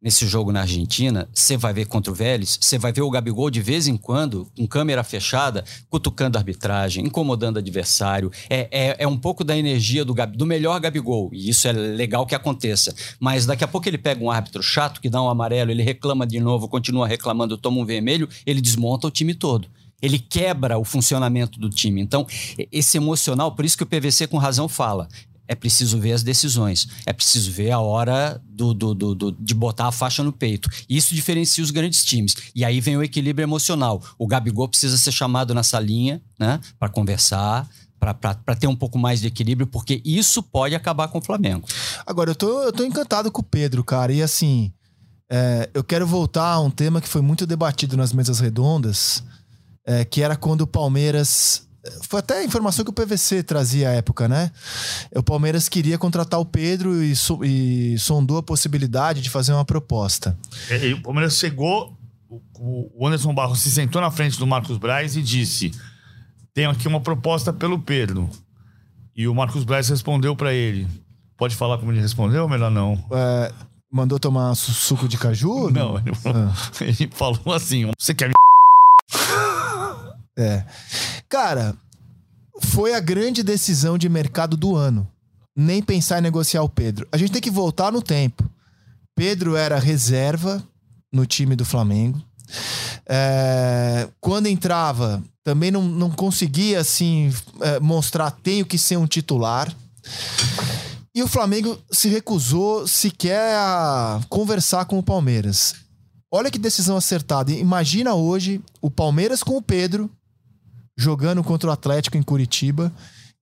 nesse jogo na Argentina, você vai ver contra o Vélez, você vai ver o Gabigol de vez em quando, com câmera fechada, cutucando a arbitragem, incomodando o adversário. É, é, é um pouco da energia do, do melhor Gabigol, e isso é legal que aconteça. Mas daqui a pouco ele pega um árbitro chato que dá um amarelo, ele reclama de novo, continua reclamando, toma um vermelho, ele desmonta o time todo ele quebra o funcionamento do time. Então, esse emocional, por isso que o PVC com razão fala, é preciso ver as decisões, é preciso ver a hora do, do, do, do, de botar a faixa no peito. Isso diferencia os grandes times. E aí vem o equilíbrio emocional. O Gabigol precisa ser chamado na salinha, né, para conversar, para ter um pouco mais de equilíbrio, porque isso pode acabar com o Flamengo.
Agora, eu tô, eu tô encantado com o Pedro, cara. E assim, é, eu quero voltar a um tema que foi muito debatido nas mesas redondas, é, que era quando o Palmeiras foi até a informação que o PVC trazia à época, né? O Palmeiras queria contratar o Pedro e, so, e sondou a possibilidade de fazer uma proposta.
E, o Palmeiras chegou, o Anderson Barros se sentou na frente do Marcos Braz e disse: Tenho aqui uma proposta pelo Pedro. E o Marcos Braz respondeu para ele: Pode falar como ele respondeu ou melhor não?
É, mandou tomar suco de caju?
Não, ele, ah. ele falou assim: Você quer me.
É. Cara, foi a grande decisão de mercado do ano. Nem pensar em negociar o Pedro. A gente tem que voltar no tempo. Pedro era reserva no time do Flamengo. É, quando entrava, também não, não conseguia assim é, mostrar tenho que ser um titular. E o Flamengo se recusou sequer a conversar com o Palmeiras. Olha que decisão acertada. Imagina hoje o Palmeiras com o Pedro jogando contra o Atlético em Curitiba.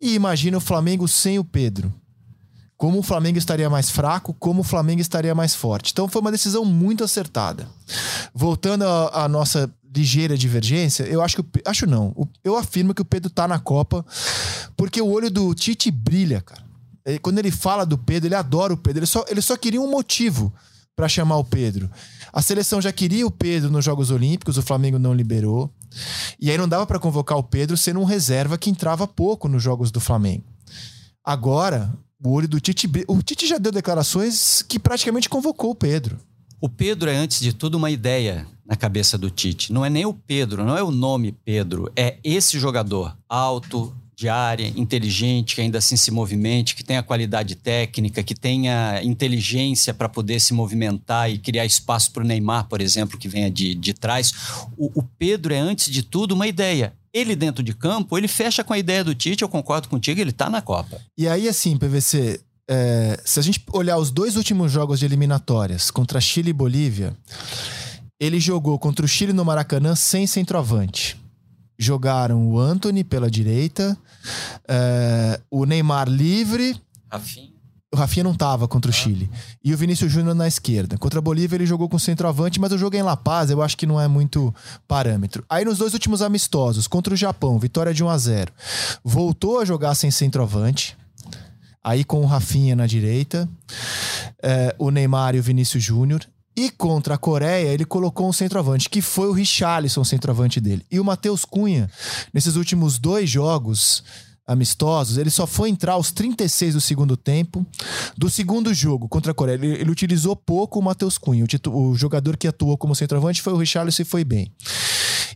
E imagina o Flamengo sem o Pedro. Como o Flamengo estaria mais fraco, como o Flamengo estaria mais forte. Então foi uma decisão muito acertada. Voltando à nossa ligeira divergência, eu acho que. Acho não. Eu afirmo que o Pedro tá na Copa, porque o olho do Tite brilha, cara. Quando ele fala do Pedro, ele adora o Pedro. Ele só, ele só queria um motivo para chamar o Pedro. A seleção já queria o Pedro nos Jogos Olímpicos, o Flamengo não liberou. E aí não dava para convocar o Pedro sendo um reserva que entrava pouco nos jogos do Flamengo. Agora, o olho do Tite. O Tite já deu declarações que praticamente convocou o Pedro.
O Pedro é, antes de tudo, uma ideia na cabeça do Tite. Não é nem o Pedro, não é o nome Pedro, é esse jogador alto, de área, inteligente, que ainda assim se movimente, que tenha qualidade técnica, que tenha inteligência para poder se movimentar e criar espaço para o Neymar, por exemplo, que venha de, de trás. O, o Pedro é, antes de tudo, uma ideia. Ele dentro de campo, ele fecha com a ideia do Tite, eu concordo contigo, ele está na Copa.
E aí, assim, PVC, é, se a gente olhar os dois últimos jogos de eliminatórias, contra Chile e Bolívia, ele jogou contra o Chile no Maracanã sem centroavante jogaram o Anthony pela direita, é, o Neymar livre.
Rafinha.
O Rafinha não tava contra o ah. Chile. E o Vinícius Júnior na esquerda. Contra a Bolívia ele jogou com centroavante, mas o jogo é em La Paz, eu acho que não é muito parâmetro. Aí nos dois últimos amistosos, contra o Japão, vitória de 1 a 0 voltou a jogar sem centroavante. Aí com o Rafinha na direita, é, o Neymar e o Vinícius Júnior. E contra a Coreia, ele colocou um centroavante, que foi o Richarlison, centroavante dele. E o Matheus Cunha, nesses últimos dois jogos amistosos, ele só foi entrar aos 36 do segundo tempo. Do segundo jogo contra a Coreia, ele, ele utilizou pouco o Matheus Cunha. O, o, jogador que atuou como centroavante foi o Richarlison e foi bem.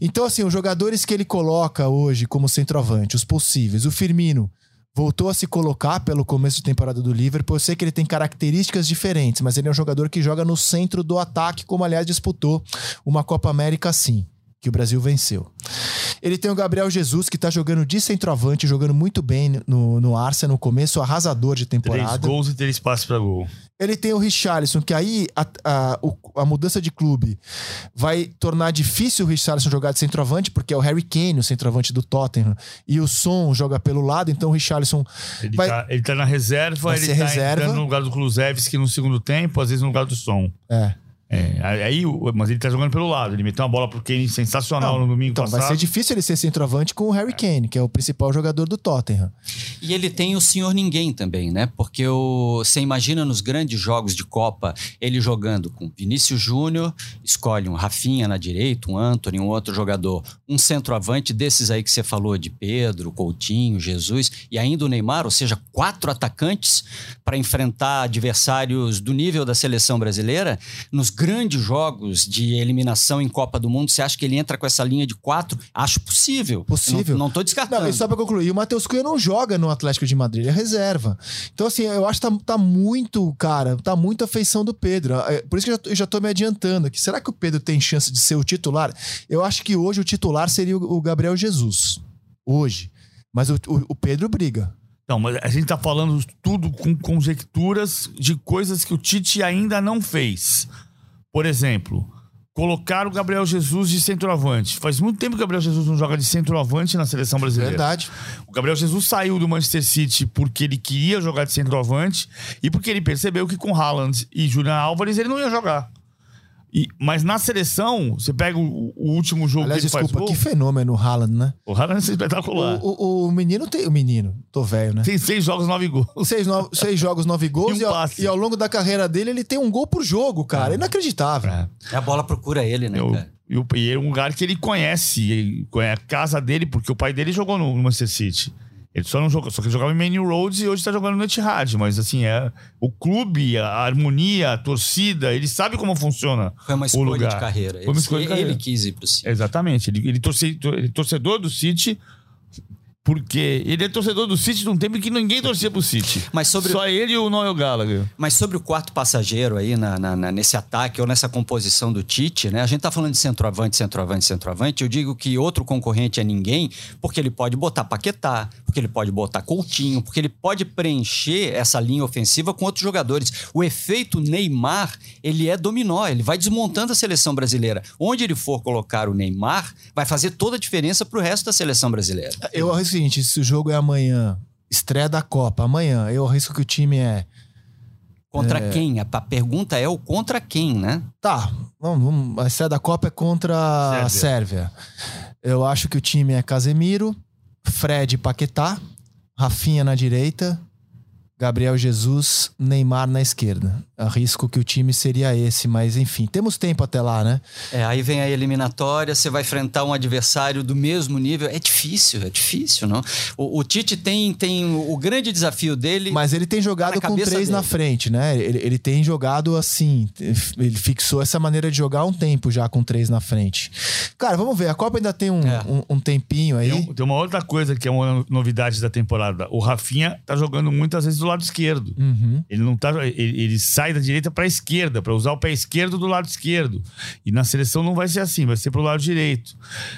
Então, assim, os jogadores que ele coloca hoje como centroavante, os possíveis, o Firmino voltou a se colocar pelo começo de temporada do Liverpool. Eu sei que ele tem características diferentes, mas ele é um jogador que joga no centro do ataque, como aliás disputou uma Copa América assim, que o Brasil venceu. Ele tem o Gabriel Jesus, que tá jogando de centroavante, jogando muito bem no, no Arsenal no começo, arrasador de temporada.
Três gols e três passes para gol.
Ele tem o Richarlison, que aí a, a, a, mudança de clube vai tornar difícil o Richarlison jogar de centroavante, porque é o Harry Kane, o centroavante do Tottenham, e o Son joga pelo lado, então o Richarlison.
Ele,
vai,
tá, ele tá na reserva, ele tá
reserva.
no lugar do Kulusevski no segundo tempo, às vezes no lugar do Son.
É.
É, aí, mas ele tá jogando pelo lado. Ele meteu uma bola pro Kane sensacional no domingo
Então,
passado.
vai ser difícil ele ser centroavante com o Harry Kane, que é o principal jogador do Tottenham.
E ele tem o senhor ninguém também, né? Porque o, você imagina nos grandes jogos de Copa ele jogando com Vinícius Júnior, escolhe um Rafinha na direita, um Anthony, um outro jogador, um centroavante desses aí que você falou de Pedro, Coutinho, Jesus e ainda o Neymar, ou seja, quatro atacantes para enfrentar adversários do nível da seleção brasileira. Nos grandes jogos de eliminação em Copa do Mundo, você acha que ele entra com essa linha de quatro? Acho possível.
Possível.
Não, não tô descartando.
Não, e só pra concluir, o Matheus Cunha não joga no Atlético de Madrid, ele é reserva. Então, assim, eu acho que tá, tá muito, cara, tá muito a feição do Pedro. É, Por isso que eu já, tô- eu já tô me adiantando aqui. Será que o Pedro tem chance de ser o titular? Eu acho que hoje o titular seria o, o Gabriel Jesus. Hoje. Mas o, o- o Pedro briga.
Não, mas a gente tá falando tudo com conjecturas de coisas que o Tite ainda não fez. Por exemplo, colocar o Gabriel Jesus de centroavante. Faz muito tempo que o Gabriel Jesus não joga de centroavante na seleção brasileira.
Verdade.
O Gabriel Jesus saiu do Manchester City porque ele queria jogar de centroavante e porque ele percebeu que com Haaland e Julian Álvares ele não ia jogar. E- mas na seleção, você pega o, o último jogo
Aliás,
que ele
desculpa,
faz
que
gol,
fenômeno o Haaland, né?
o Haaland é espetacular.
O, o- o menino tem. O menino, tô velho, né?
Tem seis jogos, nove gols.
Seis, no- seis jogos, nove gols.
E um
e, ao, e ao longo da carreira dele, ele tem um gol por jogo, cara. Inacreditável.
É.
É, A bola procura ele, né?
Eu-
cara?
e, o- é um lugar que ele conhece, ele conhece a casa dele, porque o pai dele jogou no, no Manchester City. Ele só não jogou, só que ele jogava em Many Roads e hoje tá jogando no Etihad. Mas assim, é o clube, a harmonia, a torcida, ele sabe como funciona.
Foi uma
o
escolha
lugar.
de carreira.
Foi uma
Ele-
escolha de
ele,
carreira.
quis ir pro City.
Exatamente. Ele, ele, torce, ele torcedor do City, porque ele é torcedor do City num tempo em que ninguém torcia pro City.
Mas sobre-
Só ele e o Noel Gallagher.
Mas sobre o quarto passageiro aí na, na- na- nesse ataque ou nessa composição do Tite, né? A gente tá falando de centroavante, centroavante, centroavante. Eu digo que outro concorrente é ninguém, porque ele pode botar Paquetá, porque ele pode botar Coutinho, porque ele pode preencher essa linha ofensiva com outros jogadores. O efeito Neymar, ele é dominó, ele vai desmontando a seleção brasileira. Onde ele for colocar o Neymar, vai fazer toda a diferença pro resto da seleção brasileira.
Eu arrisco o seguinte: se o jogo é amanhã, estreia da Copa, amanhã, eu arrisco que o time é.
Contra quem? A, a pergunta é o contra quem, né?
Tá, vamos, vamos, a estreia da Copa é contra a Sérvia. Eu acho que o time é Casemiro, Fred e Paquetá, Rafinha na direita, Gabriel Jesus, Neymar na esquerda. Arrisco que o time seria esse, mas enfim, temos tempo até lá, né?
É, aí vem a eliminatória, você vai enfrentar um adversário do mesmo nível. É difícil, é difícil, não? O, o Tite tem, tem o, grande desafio dele.
Mas ele tem jogado com três
dele.
na frente, né? Ele, ele tem jogado assim. Ele fixou essa maneira de jogar há um tempo já com três na frente. Cara, vamos ver. A Copa ainda tem um,
É.
um, um tempinho aí.
Tem, tem uma outra coisa que é uma novidade da temporada. O Rafinha tá jogando muitas vezes do lado esquerdo.
Uhum.
Ele não tá. Ele, ele sai da direita pra esquerda, pra usar o pé esquerdo do lado esquerdo. E na seleção não vai ser assim, vai ser pro lado direito.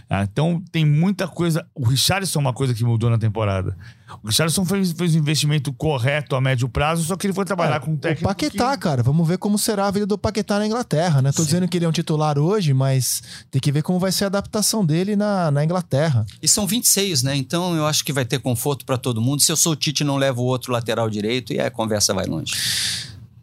Ah, então tem muita coisa. O Richarlison é uma coisa que mudou na temporada. O Richarlison fez, fez um investimento correto a médio prazo, só que ele foi trabalhar com um
É, O
técnico.
Paquetá,
que-
cara. Vamos ver como será a vida do Paquetá na Inglaterra, né? Tô dizendo que ele é um titular hoje, mas tem que ver como vai ser a adaptação dele na, na Inglaterra.
E são 26, né? Então eu acho que vai ter conforto pra todo mundo. Se eu sou o Tite, não levo o outro lateral direito e aí a conversa vai longe.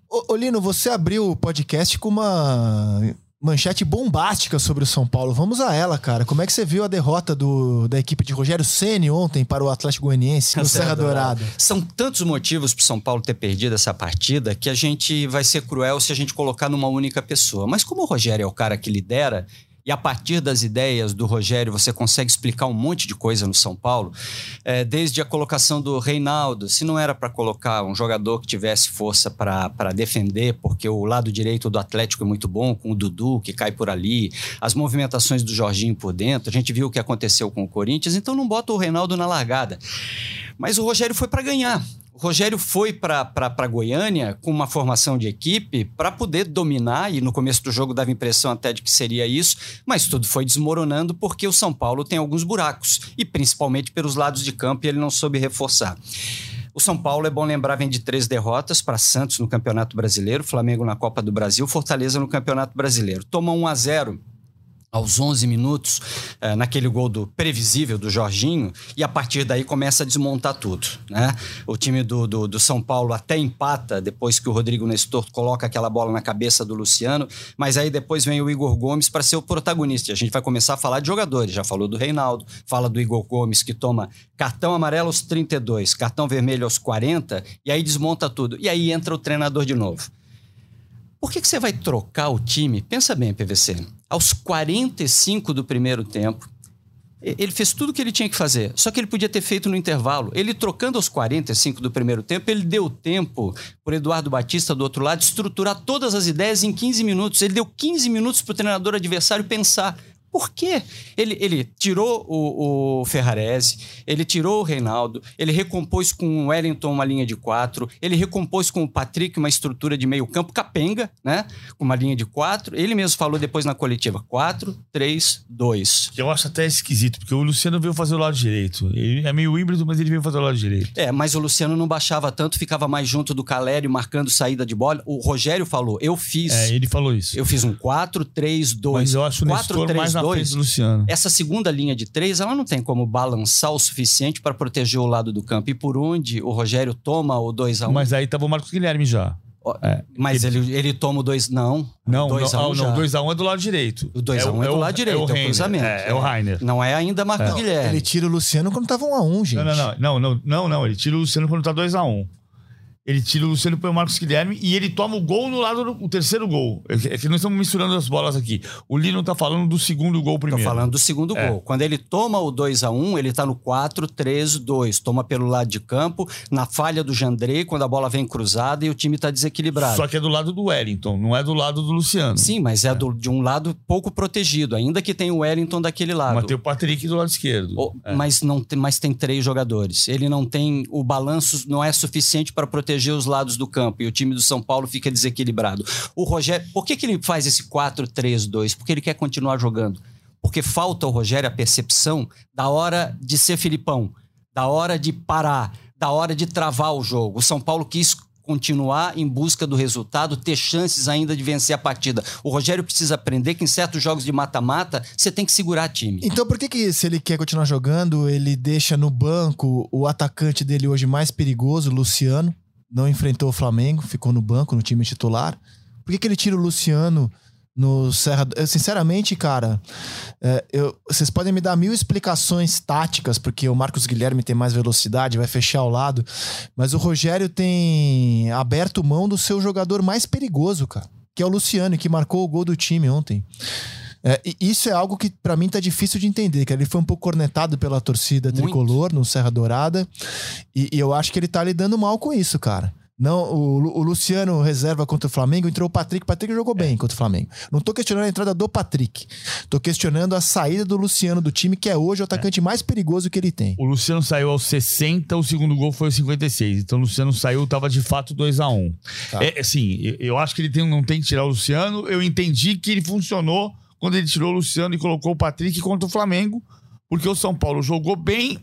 Ô, ô, Lino, você abriu o podcast com uma manchete bombástica sobre o São Paulo. Vamos a ela, cara. Como é que você viu a derrota do, da equipe de Rogério Ceni ontem para o Atlético Goianiense no Serra Dourada?
São tantos motivos pro São Paulo ter perdido essa partida que a gente vai ser cruel se a gente colocar numa única pessoa. Mas como o Rogério é o cara que lidera, e a partir das ideias do Rogério você consegue explicar um monte de coisa no São Paulo, é, desde a colocação do Reinaldo, se não era para colocar um jogador que tivesse força para defender, porque o lado direito do Atlético é muito bom, com o Dudu que cai por ali, as movimentações do Jorginho por dentro, a gente viu o que aconteceu com o Corinthians, então não bota o Reinaldo na largada. Mas o Rogério foi para ganhar. Rogério foi para Goiânia com uma formação de equipe para poder dominar, e no começo do jogo dava impressão até de que seria isso, mas tudo foi desmoronando porque o São Paulo tem alguns buracos, e principalmente pelos lados de campo, e ele não soube reforçar. O São Paulo, é bom lembrar, vem de três derrotas para Santos no Campeonato Brasileiro, Flamengo na Copa do Brasil, Fortaleza no Campeonato Brasileiro. Toma 1 a 0 aos 11 minutos, eh, naquele gol do previsível do Jorginho, e a partir daí começa a desmontar tudo. Né? O time do, do, do, São Paulo até empata depois que o Rodrigo Nestor coloca aquela bola na cabeça do Luciano, mas aí depois vem o Igor Gomes para ser o protagonista. E a gente vai começar a falar de jogadores. Já falou do Reinaldo, fala do Igor Gomes que toma cartão amarelo aos 32, cartão vermelho aos 40, e aí desmonta tudo. E aí entra o treinador de novo. Por que, que você vai trocar o time? Pensa bem, PVC. Aos 45 do primeiro tempo, ele fez tudo o que ele tinha que fazer, só que ele podia ter feito no intervalo. Ele trocando aos 45 do primeiro tempo, ele deu tempo para Eduardo Batista do outro lado estruturar todas as ideias em 15 minutos. Ele deu 15 minutos para o treinador adversário pensar. Por quê? Ele, ele tirou o, o Ferrarese, ele tirou o Reinaldo, ele recompôs com o Wellington uma linha de quatro, ele recompôs com o Patrick uma estrutura de meio campo capenga, né? Com uma linha de quatro. Ele mesmo falou depois na coletiva: quatro, três, dois.
Eu acho até esquisito, porque o Luciano veio fazer o lado direito. Ele é meio híbrido, mas ele veio fazer o lado direito.
É, mas o Luciano não baixava tanto, ficava mais junto do Calério, marcando saída de bola. O Rogério falou: eu fiz.
É, ele falou isso.
Eu fiz um 4, 3, 2.
Mas eu acho o 4, Nestor 3, mais na frente do Luciano.
Essa segunda linha de três, ela não tem como balançar o suficiente para proteger o lado do campo. E por onde o Rogério toma o 2 a 1 um,
Mas aí tava o Marcos Guilherme já.
É. Mas ele, ele, ele toma o 2. Não.
Não, 2 não, 1 um não, 2x1 um é do lado direito.
O 2x1 é, um é, do lado direito, é o, é o cruzamento.
É, é, o Rainer.
Não é ainda Marcos é. Guilherme.
Ele tira o Luciano quando tava 1x1, um gente.
Não, não, não, não, não, não, Ele tira o Luciano quando tá 2x1. Ele tira o Luciano para o Marcos Guilherme e ele toma o gol no lado do o terceiro gol. É que nós estamos misturando as bolas aqui. O Lino tá falando do segundo gol primeiro.
Tô falando do segundo é. gol. Quando ele toma o 2 a 1 ele tá no 4-3-2. Toma pelo lado de campo, na falha do Jandrei, quando a bola vem cruzada e o time tá desequilibrado.
Só que é do lado do Wellington, não é do lado do Luciano.
Sim, mas é, é. Do, de um lado pouco protegido, ainda que tem o Wellington daquele lado.
Mas tem o Patrick do lado esquerdo.
O, é. mas, não mas tem três jogadores. Ele não tem. O balanço não é suficiente para proteger os lados do campo e o time do São Paulo fica desequilibrado. O Rogério, por que, que ele faz esse 4-3-2? Porque ele quer continuar jogando. Porque falta ao Rogério a percepção da hora de ser Filipão, da hora de parar, da hora de travar o jogo. O São Paulo quis continuar em busca do resultado, ter chances ainda de vencer a partida. O Rogério precisa aprender que em certos jogos de mata-mata você tem que segurar time.
Então por que, que se ele quer continuar jogando, ele deixa no banco o atacante dele hoje mais perigoso, Luciano? Não enfrentou o Flamengo, ficou no banco, no time titular. Por que, que ele tira o Luciano no Serra? Eu, sinceramente, cara, é, eu, vocês podem me dar mil explicações táticas, porque o Marcos Guilherme tem mais velocidade, vai fechar ao lado, mas o Rogério tem aberto mão do seu jogador mais perigoso, cara, que é o Luciano, que marcou o gol do time ontem. É, isso é algo que para mim tá difícil de entender, que ele foi um pouco cornetado pela torcida Muito. tricolor no Serra Dourada, e, e eu acho que ele tá lidando mal com isso, cara. Não, o, o, Luciano reserva contra o Flamengo, entrou o Patrick. O Patrick jogou bem contra o Flamengo. Não tô questionando a entrada do Patrick. Tô questionando a saída do Luciano do time, que é hoje o atacante é. mais perigoso que ele tem.
O Luciano saiu aos 60, o segundo gol foi aos 56. Então o Luciano saiu, tava de fato 2 a 1 um. tá. É, assim, eu acho que ele tem, não tem que tirar o Luciano. Eu entendi que ele funcionou quando ele tirou o Luciano e colocou o Patrick contra o Flamengo, porque o São Paulo jogou bem,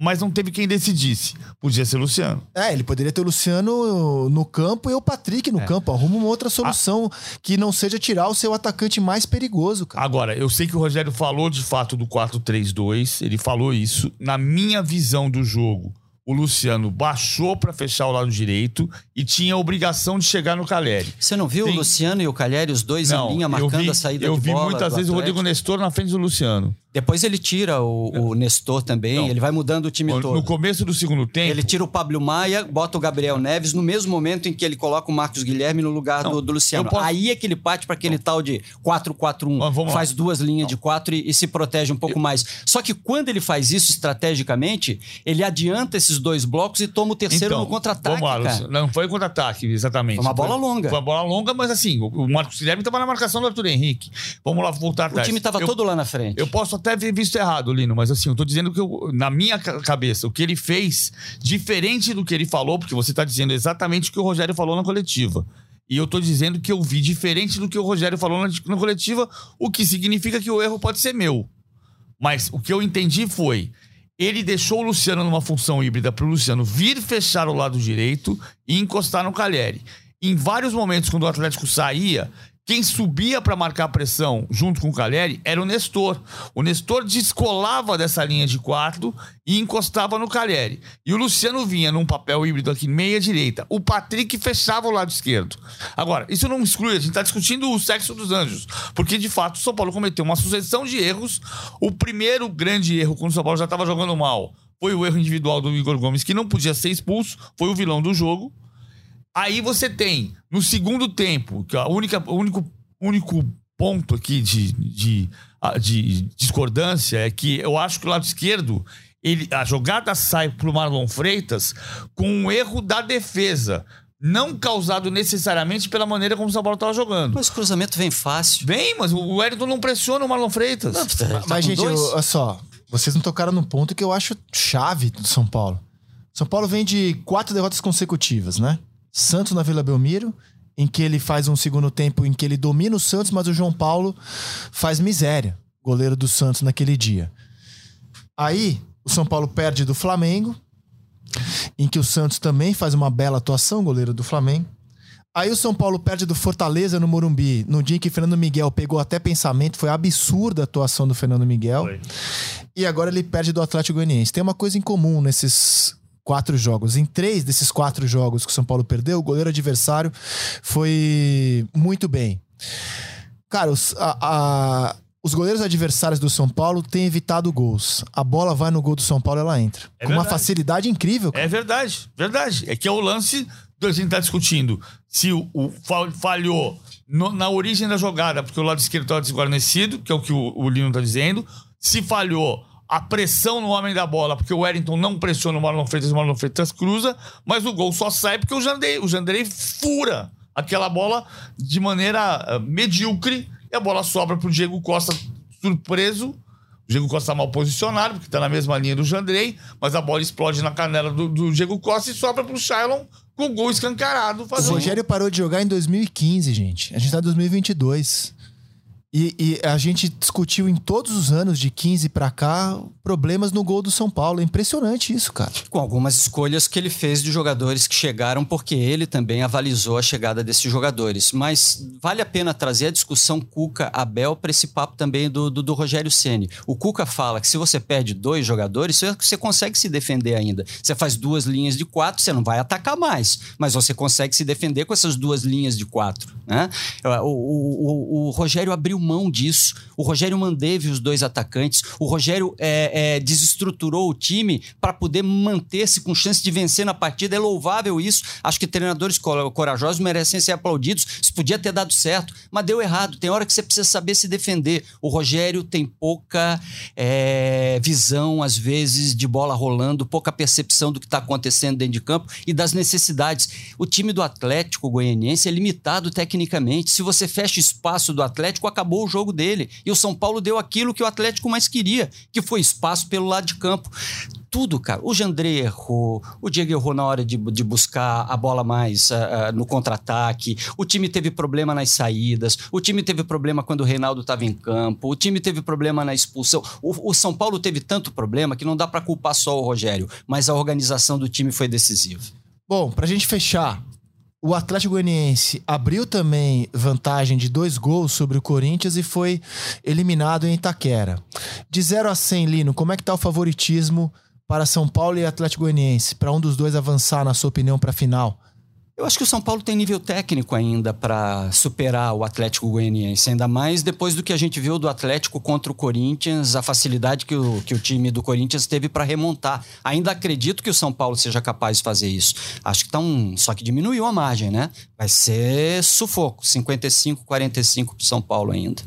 mas não teve quem decidisse. Podia ser o Luciano.
É, ele poderia ter o Luciano no campo e o Patrick no é. campo. Arruma uma outra solução A... que não seja tirar o seu atacante mais perigoso, cara.
Agora, eu sei que o Rogério falou de fato do 4-3-2, ele falou isso. Na minha visão do jogo, o Luciano baixou para fechar o lado direito e tinha a obrigação de chegar no Caleri.
Você não viu Tem... o Luciano e o Caleri, os dois não, em linha, marcando
vi,
a saída
de bola?
Eu
vi muitas vezes o Rodrigo Nestor na frente do Luciano.
Depois ele tira o, o Nestor também, não. ele vai mudando o time
no,
todo.
No começo do segundo tempo.
Ele tira o Pablo Maia, bota o Gabriel Neves no mesmo momento em que ele coloca o Marcos Guilherme no lugar não, do, do, Luciano. Posso... Aí é que ele parte para aquele não. tal de 4-4-1. Faz duas linhas de quatro e, e, se protege um pouco eu... mais. Só que quando ele faz isso estrategicamente, ele adianta esses dois blocos e toma o terceiro então, no contra-ataque.
Não foi contra-ataque, exatamente.
Foi uma bola longa.
Foi uma bola longa, mas assim, o Marcos Guilherme estava na marcação do Arthur Henrique. Vamos lá voltar atrás.
O time estava todo lá na frente.
Eu posso até ter visto errado Lino, mas assim, eu tô dizendo que eu, na minha cabeça, o que ele fez, diferente do que ele falou, porque você tá dizendo exatamente o que o Rogério falou na coletiva. E eu tô dizendo que eu vi diferente do que o Rogério falou na, na coletiva, o que significa que o erro pode ser meu. Mas o que eu entendi foi. Ele deixou o Luciano numa função híbrida para o Luciano vir fechar o lado direito e encostar no Calheri. Em vários momentos, quando o Atlético saía, quem subia para marcar pressão junto com o Caleri era o Nestor. O Nestor descolava dessa linha de quatro e encostava no Caleri. E o Luciano vinha num papel híbrido aqui, meia direita. O Patrick fechava o lado esquerdo. Agora, isso não exclui, a gente está discutindo o sexo dos anjos. Porque, de fato, o São Paulo cometeu uma sucessão de erros. O primeiro grande erro, quando o São Paulo já estava jogando mal, foi o erro individual do Igor Gomes, que não podia ser expulso, foi o vilão do jogo. Aí você tem, no segundo tempo, que a única, o único, único ponto aqui de, de, de discordância é que eu acho que o lado esquerdo, ele, a jogada sai pro Marlon Freitas com um erro da defesa. Não causado necessariamente pela maneira como o São Paulo estava jogando.
Mas o cruzamento vem fácil.
Vem, mas o Wellington não pressiona o Marlon Freitas. Não,
tá mas, gente, eu, olha só. Vocês não tocaram num ponto que eu acho chave do São Paulo. São Paulo vem de quatro derrotas consecutivas, né? Santos na Vila Belmiro, em que ele faz um segundo tempo em que ele domina o Santos, mas o João Paulo faz miséria, goleiro do Santos naquele dia. Aí, o São Paulo perde do Flamengo, em que o Santos também faz uma bela atuação, goleiro do Flamengo. Aí o São Paulo perde do Fortaleza no Morumbi, no dia em que Fernando Miguel pegou até pensamento, foi absurda a atuação do Fernando Miguel. Foi. E agora ele perde do Atlético Goianiense. Tem uma coisa em comum nesses quatro jogos. Em três desses quatro jogos que o São Paulo perdeu, o goleiro adversário foi muito bem. Cara, os, a, a, os goleiros adversários do São Paulo têm evitado gols. A bola vai no gol do São Paulo, ela entra. É com verdade. uma facilidade incrível.
Cara. É verdade, verdade. É que é o lance que a gente está discutindo. Se o, o falhou no, na origem da jogada, porque o lado esquerdo estava desguarnecido, que é o que o, o Lino está dizendo. Se falhou a pressão no homem da bola, porque o Wellington não pressiona o Marlon Freitas, o Marlon Freitas cruza, mas o gol só sai porque o Jandrei, o Jandrei fura aquela bola de maneira uh, medíocre e a bola sobra pro Diego Costa surpreso. O Diego Costa mal posicionado, porque tá na mesma linha do Jandrei, mas a bola explode na canela do, do Diego Costa e sobra pro Shailon com o gol escancarado.
Fazendo... O Rogério parou de jogar em 2015, gente. A gente tá em 2022. E, e, a gente discutiu em todos os anos, de 15 para cá, problemas no gol do São Paulo. É impressionante isso, cara.
Com algumas escolhas que ele fez de jogadores que chegaram, porque ele também avalizou a chegada desses jogadores. Mas vale a pena trazer a discussão Cuca-Abel para esse papo também do, do, do Rogério Ceni. O Cuca fala que se você perde dois jogadores, você consegue se defender ainda. Você faz duas linhas de quatro, você não vai atacar mais, mas você consegue se defender com essas duas linhas de quatro. Né? O, o, o, o Rogério abriu mão disso. O Rogério manteve os dois atacantes. O Rogério é, é, desestruturou o time para poder manter-se com chance de vencer na partida. É louvável isso. Acho que treinadores corajosos merecem ser aplaudidos. Isso podia ter dado certo, mas deu errado. Tem hora que você precisa saber se defender. O Rogério tem pouca é, visão, às vezes, de bola rolando, pouca percepção do que está acontecendo dentro de campo e das necessidades. O time do Atlético Goianiense é limitado tecnicamente. Se você fecha espaço do Atlético, acabou acabou o jogo dele. E o São Paulo deu aquilo que o Atlético mais queria, que foi espaço pelo lado de campo tudo, cara. O Jandré errou, o Diego errou na hora de, de buscar a bola mais uh, uh, no contra-ataque, o time teve problema nas saídas, o time teve problema quando o Reinaldo estava em campo, o time teve problema na expulsão. O, o São Paulo teve tanto problema que não dá para culpar só o Rogério, mas a organização do time foi decisiva.
Bom, pra gente fechar, o Atlético Goianiense abriu também vantagem de dois gols sobre o Corinthians e foi eliminado em Itaquera. De 0 a 100, Lino, como é que tá o favoritismo para São Paulo e Atlético Goianiense? Para um dos dois avançar, na sua opinião, para a final?
Eu acho que o São Paulo tem nível técnico ainda para superar o Atlético Goianiense, ainda mais depois do que a gente viu do Atlético contra o Corinthians, a facilidade que o, que o time do Corinthians teve para remontar. Ainda acredito que o São Paulo seja capaz de fazer isso. Acho que tá um. Só que diminuiu a margem, né? Vai ser sufoco 55, 45 para São Paulo ainda.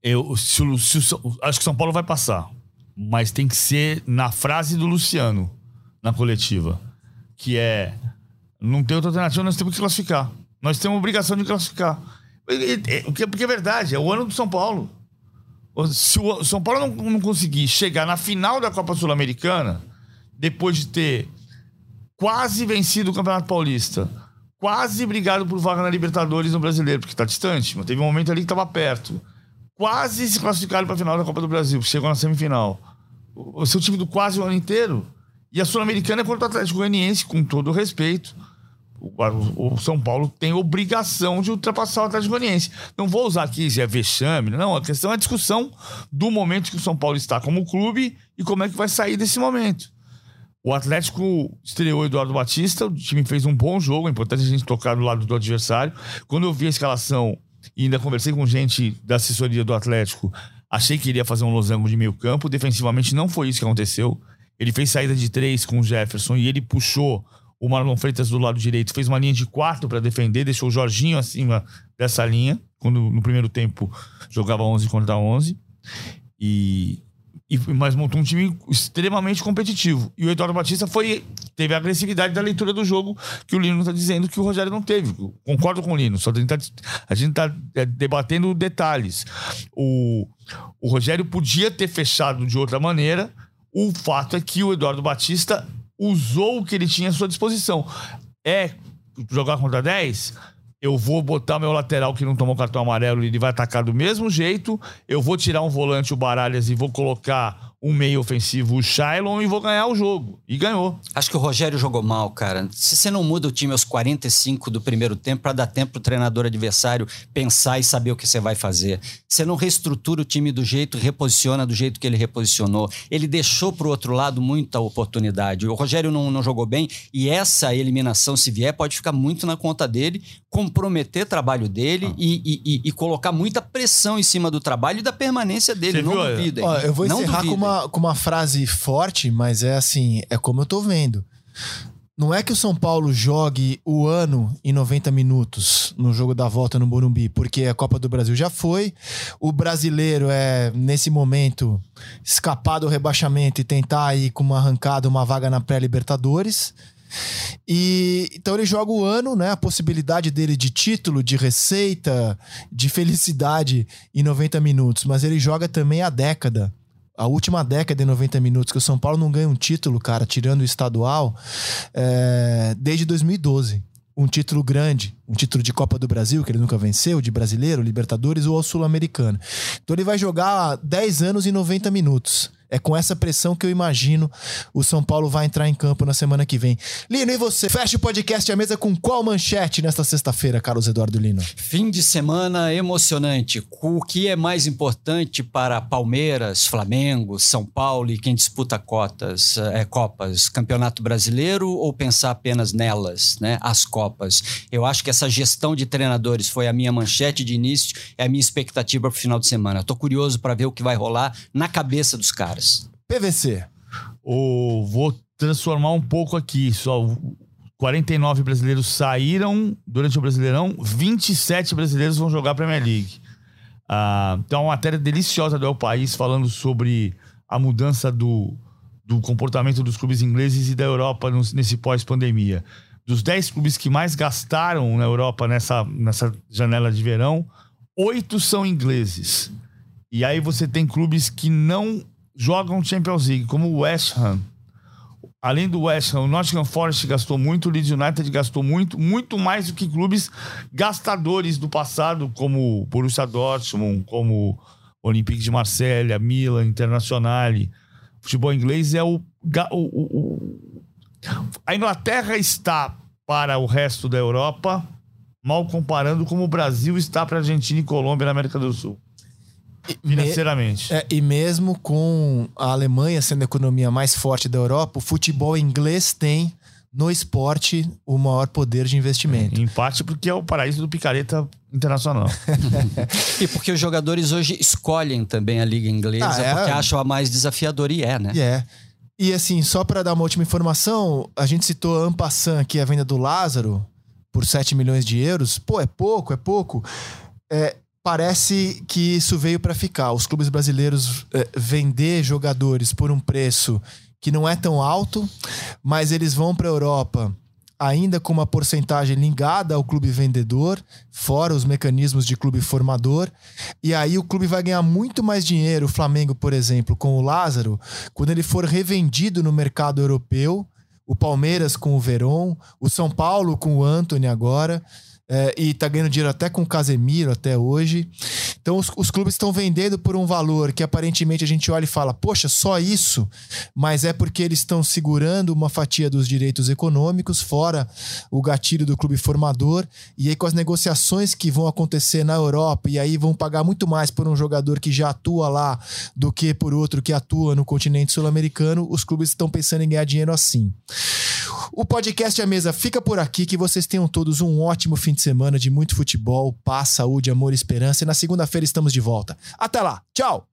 Eu se, se, acho que o São Paulo vai passar, mas tem que ser na frase do Luciano na coletiva, que é não tem outra alternativa, nós temos que classificar. Nós temos obrigação de classificar. Porque é verdade, é o ano do São Paulo. Se o São Paulo não, não conseguir chegar na final da Copa Sul-Americana, depois de ter quase vencido o Campeonato Paulista, quase brigado por vaga na Libertadores no Brasileiro, porque está distante, mas teve um momento ali que estava perto. Quase se classificaram para a final da Copa do Brasil, chegou na semifinal. O seu time do quase o ano inteiro. E a Sul-Americana é contra o Atlético Goianiense, com todo respeito o, São Paulo tem obrigação de ultrapassar o Atlético Goianiense. Não vou usar aqui se é vexame, não. A questão é a discussão do momento que o São Paulo está como clube e como é que vai sair desse momento. O Atlético estreou Eduardo Batista, o time fez um bom jogo, é importante a gente tocar do lado do adversário. Quando eu vi a escalação e ainda conversei com gente da assessoria do Atlético, achei que iria fazer um losango de meio campo. Defensivamente não foi isso que aconteceu. Ele fez saída de três com o Jefferson e ele puxou o Marlon Freitas do lado direito, fez uma linha de quatro para defender, deixou o Jorginho acima dessa linha, quando no primeiro tempo jogava 11 contra 11. E e, mas montou um time extremamente competitivo. E o Eduardo Batista foi teve a agressividade da leitura do jogo que o Lino está dizendo que o Rogério não teve. Concordo com o Lino, só a gente está tá, é, debatendo detalhes. O, o Rogério podia ter fechado de outra maneira. O fato é que o Eduardo Batista usou o que ele tinha à sua disposição. É jogar contra 10? eu vou botar meu lateral que não tomou cartão amarelo e ele vai atacar do mesmo jeito. Eu vou tirar um volante, o Baralhas, e vou colocar um meio ofensivo, o Shailon, e vou ganhar o jogo. E ganhou.
Acho que o Rogério jogou mal, cara. Se você não muda o time aos 45 do primeiro tempo para dar tempo pro treinador adversário pensar e saber o que você vai fazer. Você não reestrutura o time do jeito, reposiciona do jeito que ele reposicionou. Ele deixou pro outro lado muita oportunidade. O Rogério não, não jogou bem e essa eliminação, se vier, pode ficar muito na conta dele, comprometer o trabalho dele ah. e, e, e, colocar muita pressão em cima do trabalho e da permanência dele. Você não viu? duvido.
Ó, eu vou não encerrar com uma uma, com uma frase forte, mas é assim, é como eu tô vendo. Não é que o São Paulo jogue o ano em 90 minutos no jogo da volta no Morumbi, porque a Copa do Brasil já foi. O brasileiro é, nesse momento, escapar do rebaixamento e tentar ir com uma arrancada, uma vaga na pré-Libertadores. E então ele joga o ano, né? A possibilidade dele de título, de receita, de felicidade em 90 minutos, mas ele joga também a década a última década de 90 minutos que o São Paulo não ganha um título, cara, tirando o estadual, é, desde 2012. Um título grande, um título de Copa do Brasil, que ele nunca venceu, de brasileiro, Libertadores ou Sul-Americano. Então ele vai jogar 10 anos e 90 minutos. É com essa pressão que eu imagino o São Paulo vai entrar em campo na semana que vem. Lino, e você? Fecha o podcast à mesa com qual manchete nesta sexta-feira, Carlos Eduardo Lino?
Fim de semana emocionante. O que é mais importante para Palmeiras, Flamengo, São Paulo e quem disputa cotas, é, Copas? Campeonato Brasileiro ou pensar apenas nelas, né? As Copas. Eu acho que essa gestão de treinadores foi a minha manchete de início, é a minha expectativa para o final de semana. Estou curioso para ver o que vai rolar na cabeça dos caras
PVC.
O, vou transformar um pouco aqui. Só 49 brasileiros saíram durante o Brasileirão, 27 brasileiros vão jogar Premier League. Ah, então, uma matéria deliciosa do El País falando sobre a mudança do, do comportamento dos clubes ingleses e da Europa nesse pós-pandemia. Dos 10 clubes que mais gastaram na Europa nessa, nessa janela de verão, oito são ingleses. E aí você tem clubes que não jogam Champions League, como o West Ham. Além do West Ham, o Nottingham Forest gastou muito, o Leeds United gastou muito, muito mais do que clubes gastadores do passado, como Borussia Dortmund, como Olympique de Marselha, Milan, Internacional. O futebol inglês é o, o, o, a Inglaterra está para o resto da Europa, mal comparando como o Brasil está para a Argentina e Colômbia na América do Sul financeiramente.
Me, é, e mesmo com a Alemanha sendo a economia mais forte da Europa, o futebol inglês tem no esporte o maior poder de investimento.
Em parte porque é o paraíso do picareta internacional.
e porque os jogadores hoje escolhem também a liga inglesa ah, é? porque acham a mais desafiadora e é, né?
E é. E assim, só para dar uma última informação, a gente citou a Ampassan aqui, a venda do Lázaro por 7 milhões de euros. Pô, é pouco, é pouco. É, parece que isso veio para ficar. Os clubes brasileiros é, vender jogadores por um preço que não é tão alto, mas eles vão para a Europa ainda com uma porcentagem ligada ao clube vendedor, fora os mecanismos de clube formador, e aí o clube vai ganhar muito mais dinheiro, o Flamengo, por exemplo, com o Lázaro, quando ele for revendido no mercado europeu, o Palmeiras com o Veron, o São Paulo com o Anthony agora, é, e tá ganhando dinheiro até com o Casemiro até hoje. Então os, os clubes estão vendendo por um valor que aparentemente a gente olha e fala, poxa, só isso? Mas é porque eles estão segurando uma fatia dos direitos econômicos, fora o gatilho do clube formador, e aí com as negociações que vão acontecer na Europa, e aí vão pagar muito mais por um jogador que já atua lá do que por outro que atua no continente sul-americano, os clubes estão pensando em ganhar dinheiro assim. O podcast A Mesa fica por aqui. Que vocês tenham todos um ótimo fim de semana de muito futebol, paz, saúde, amor e esperança. E na segunda-feira estamos de volta. Até lá. Tchau.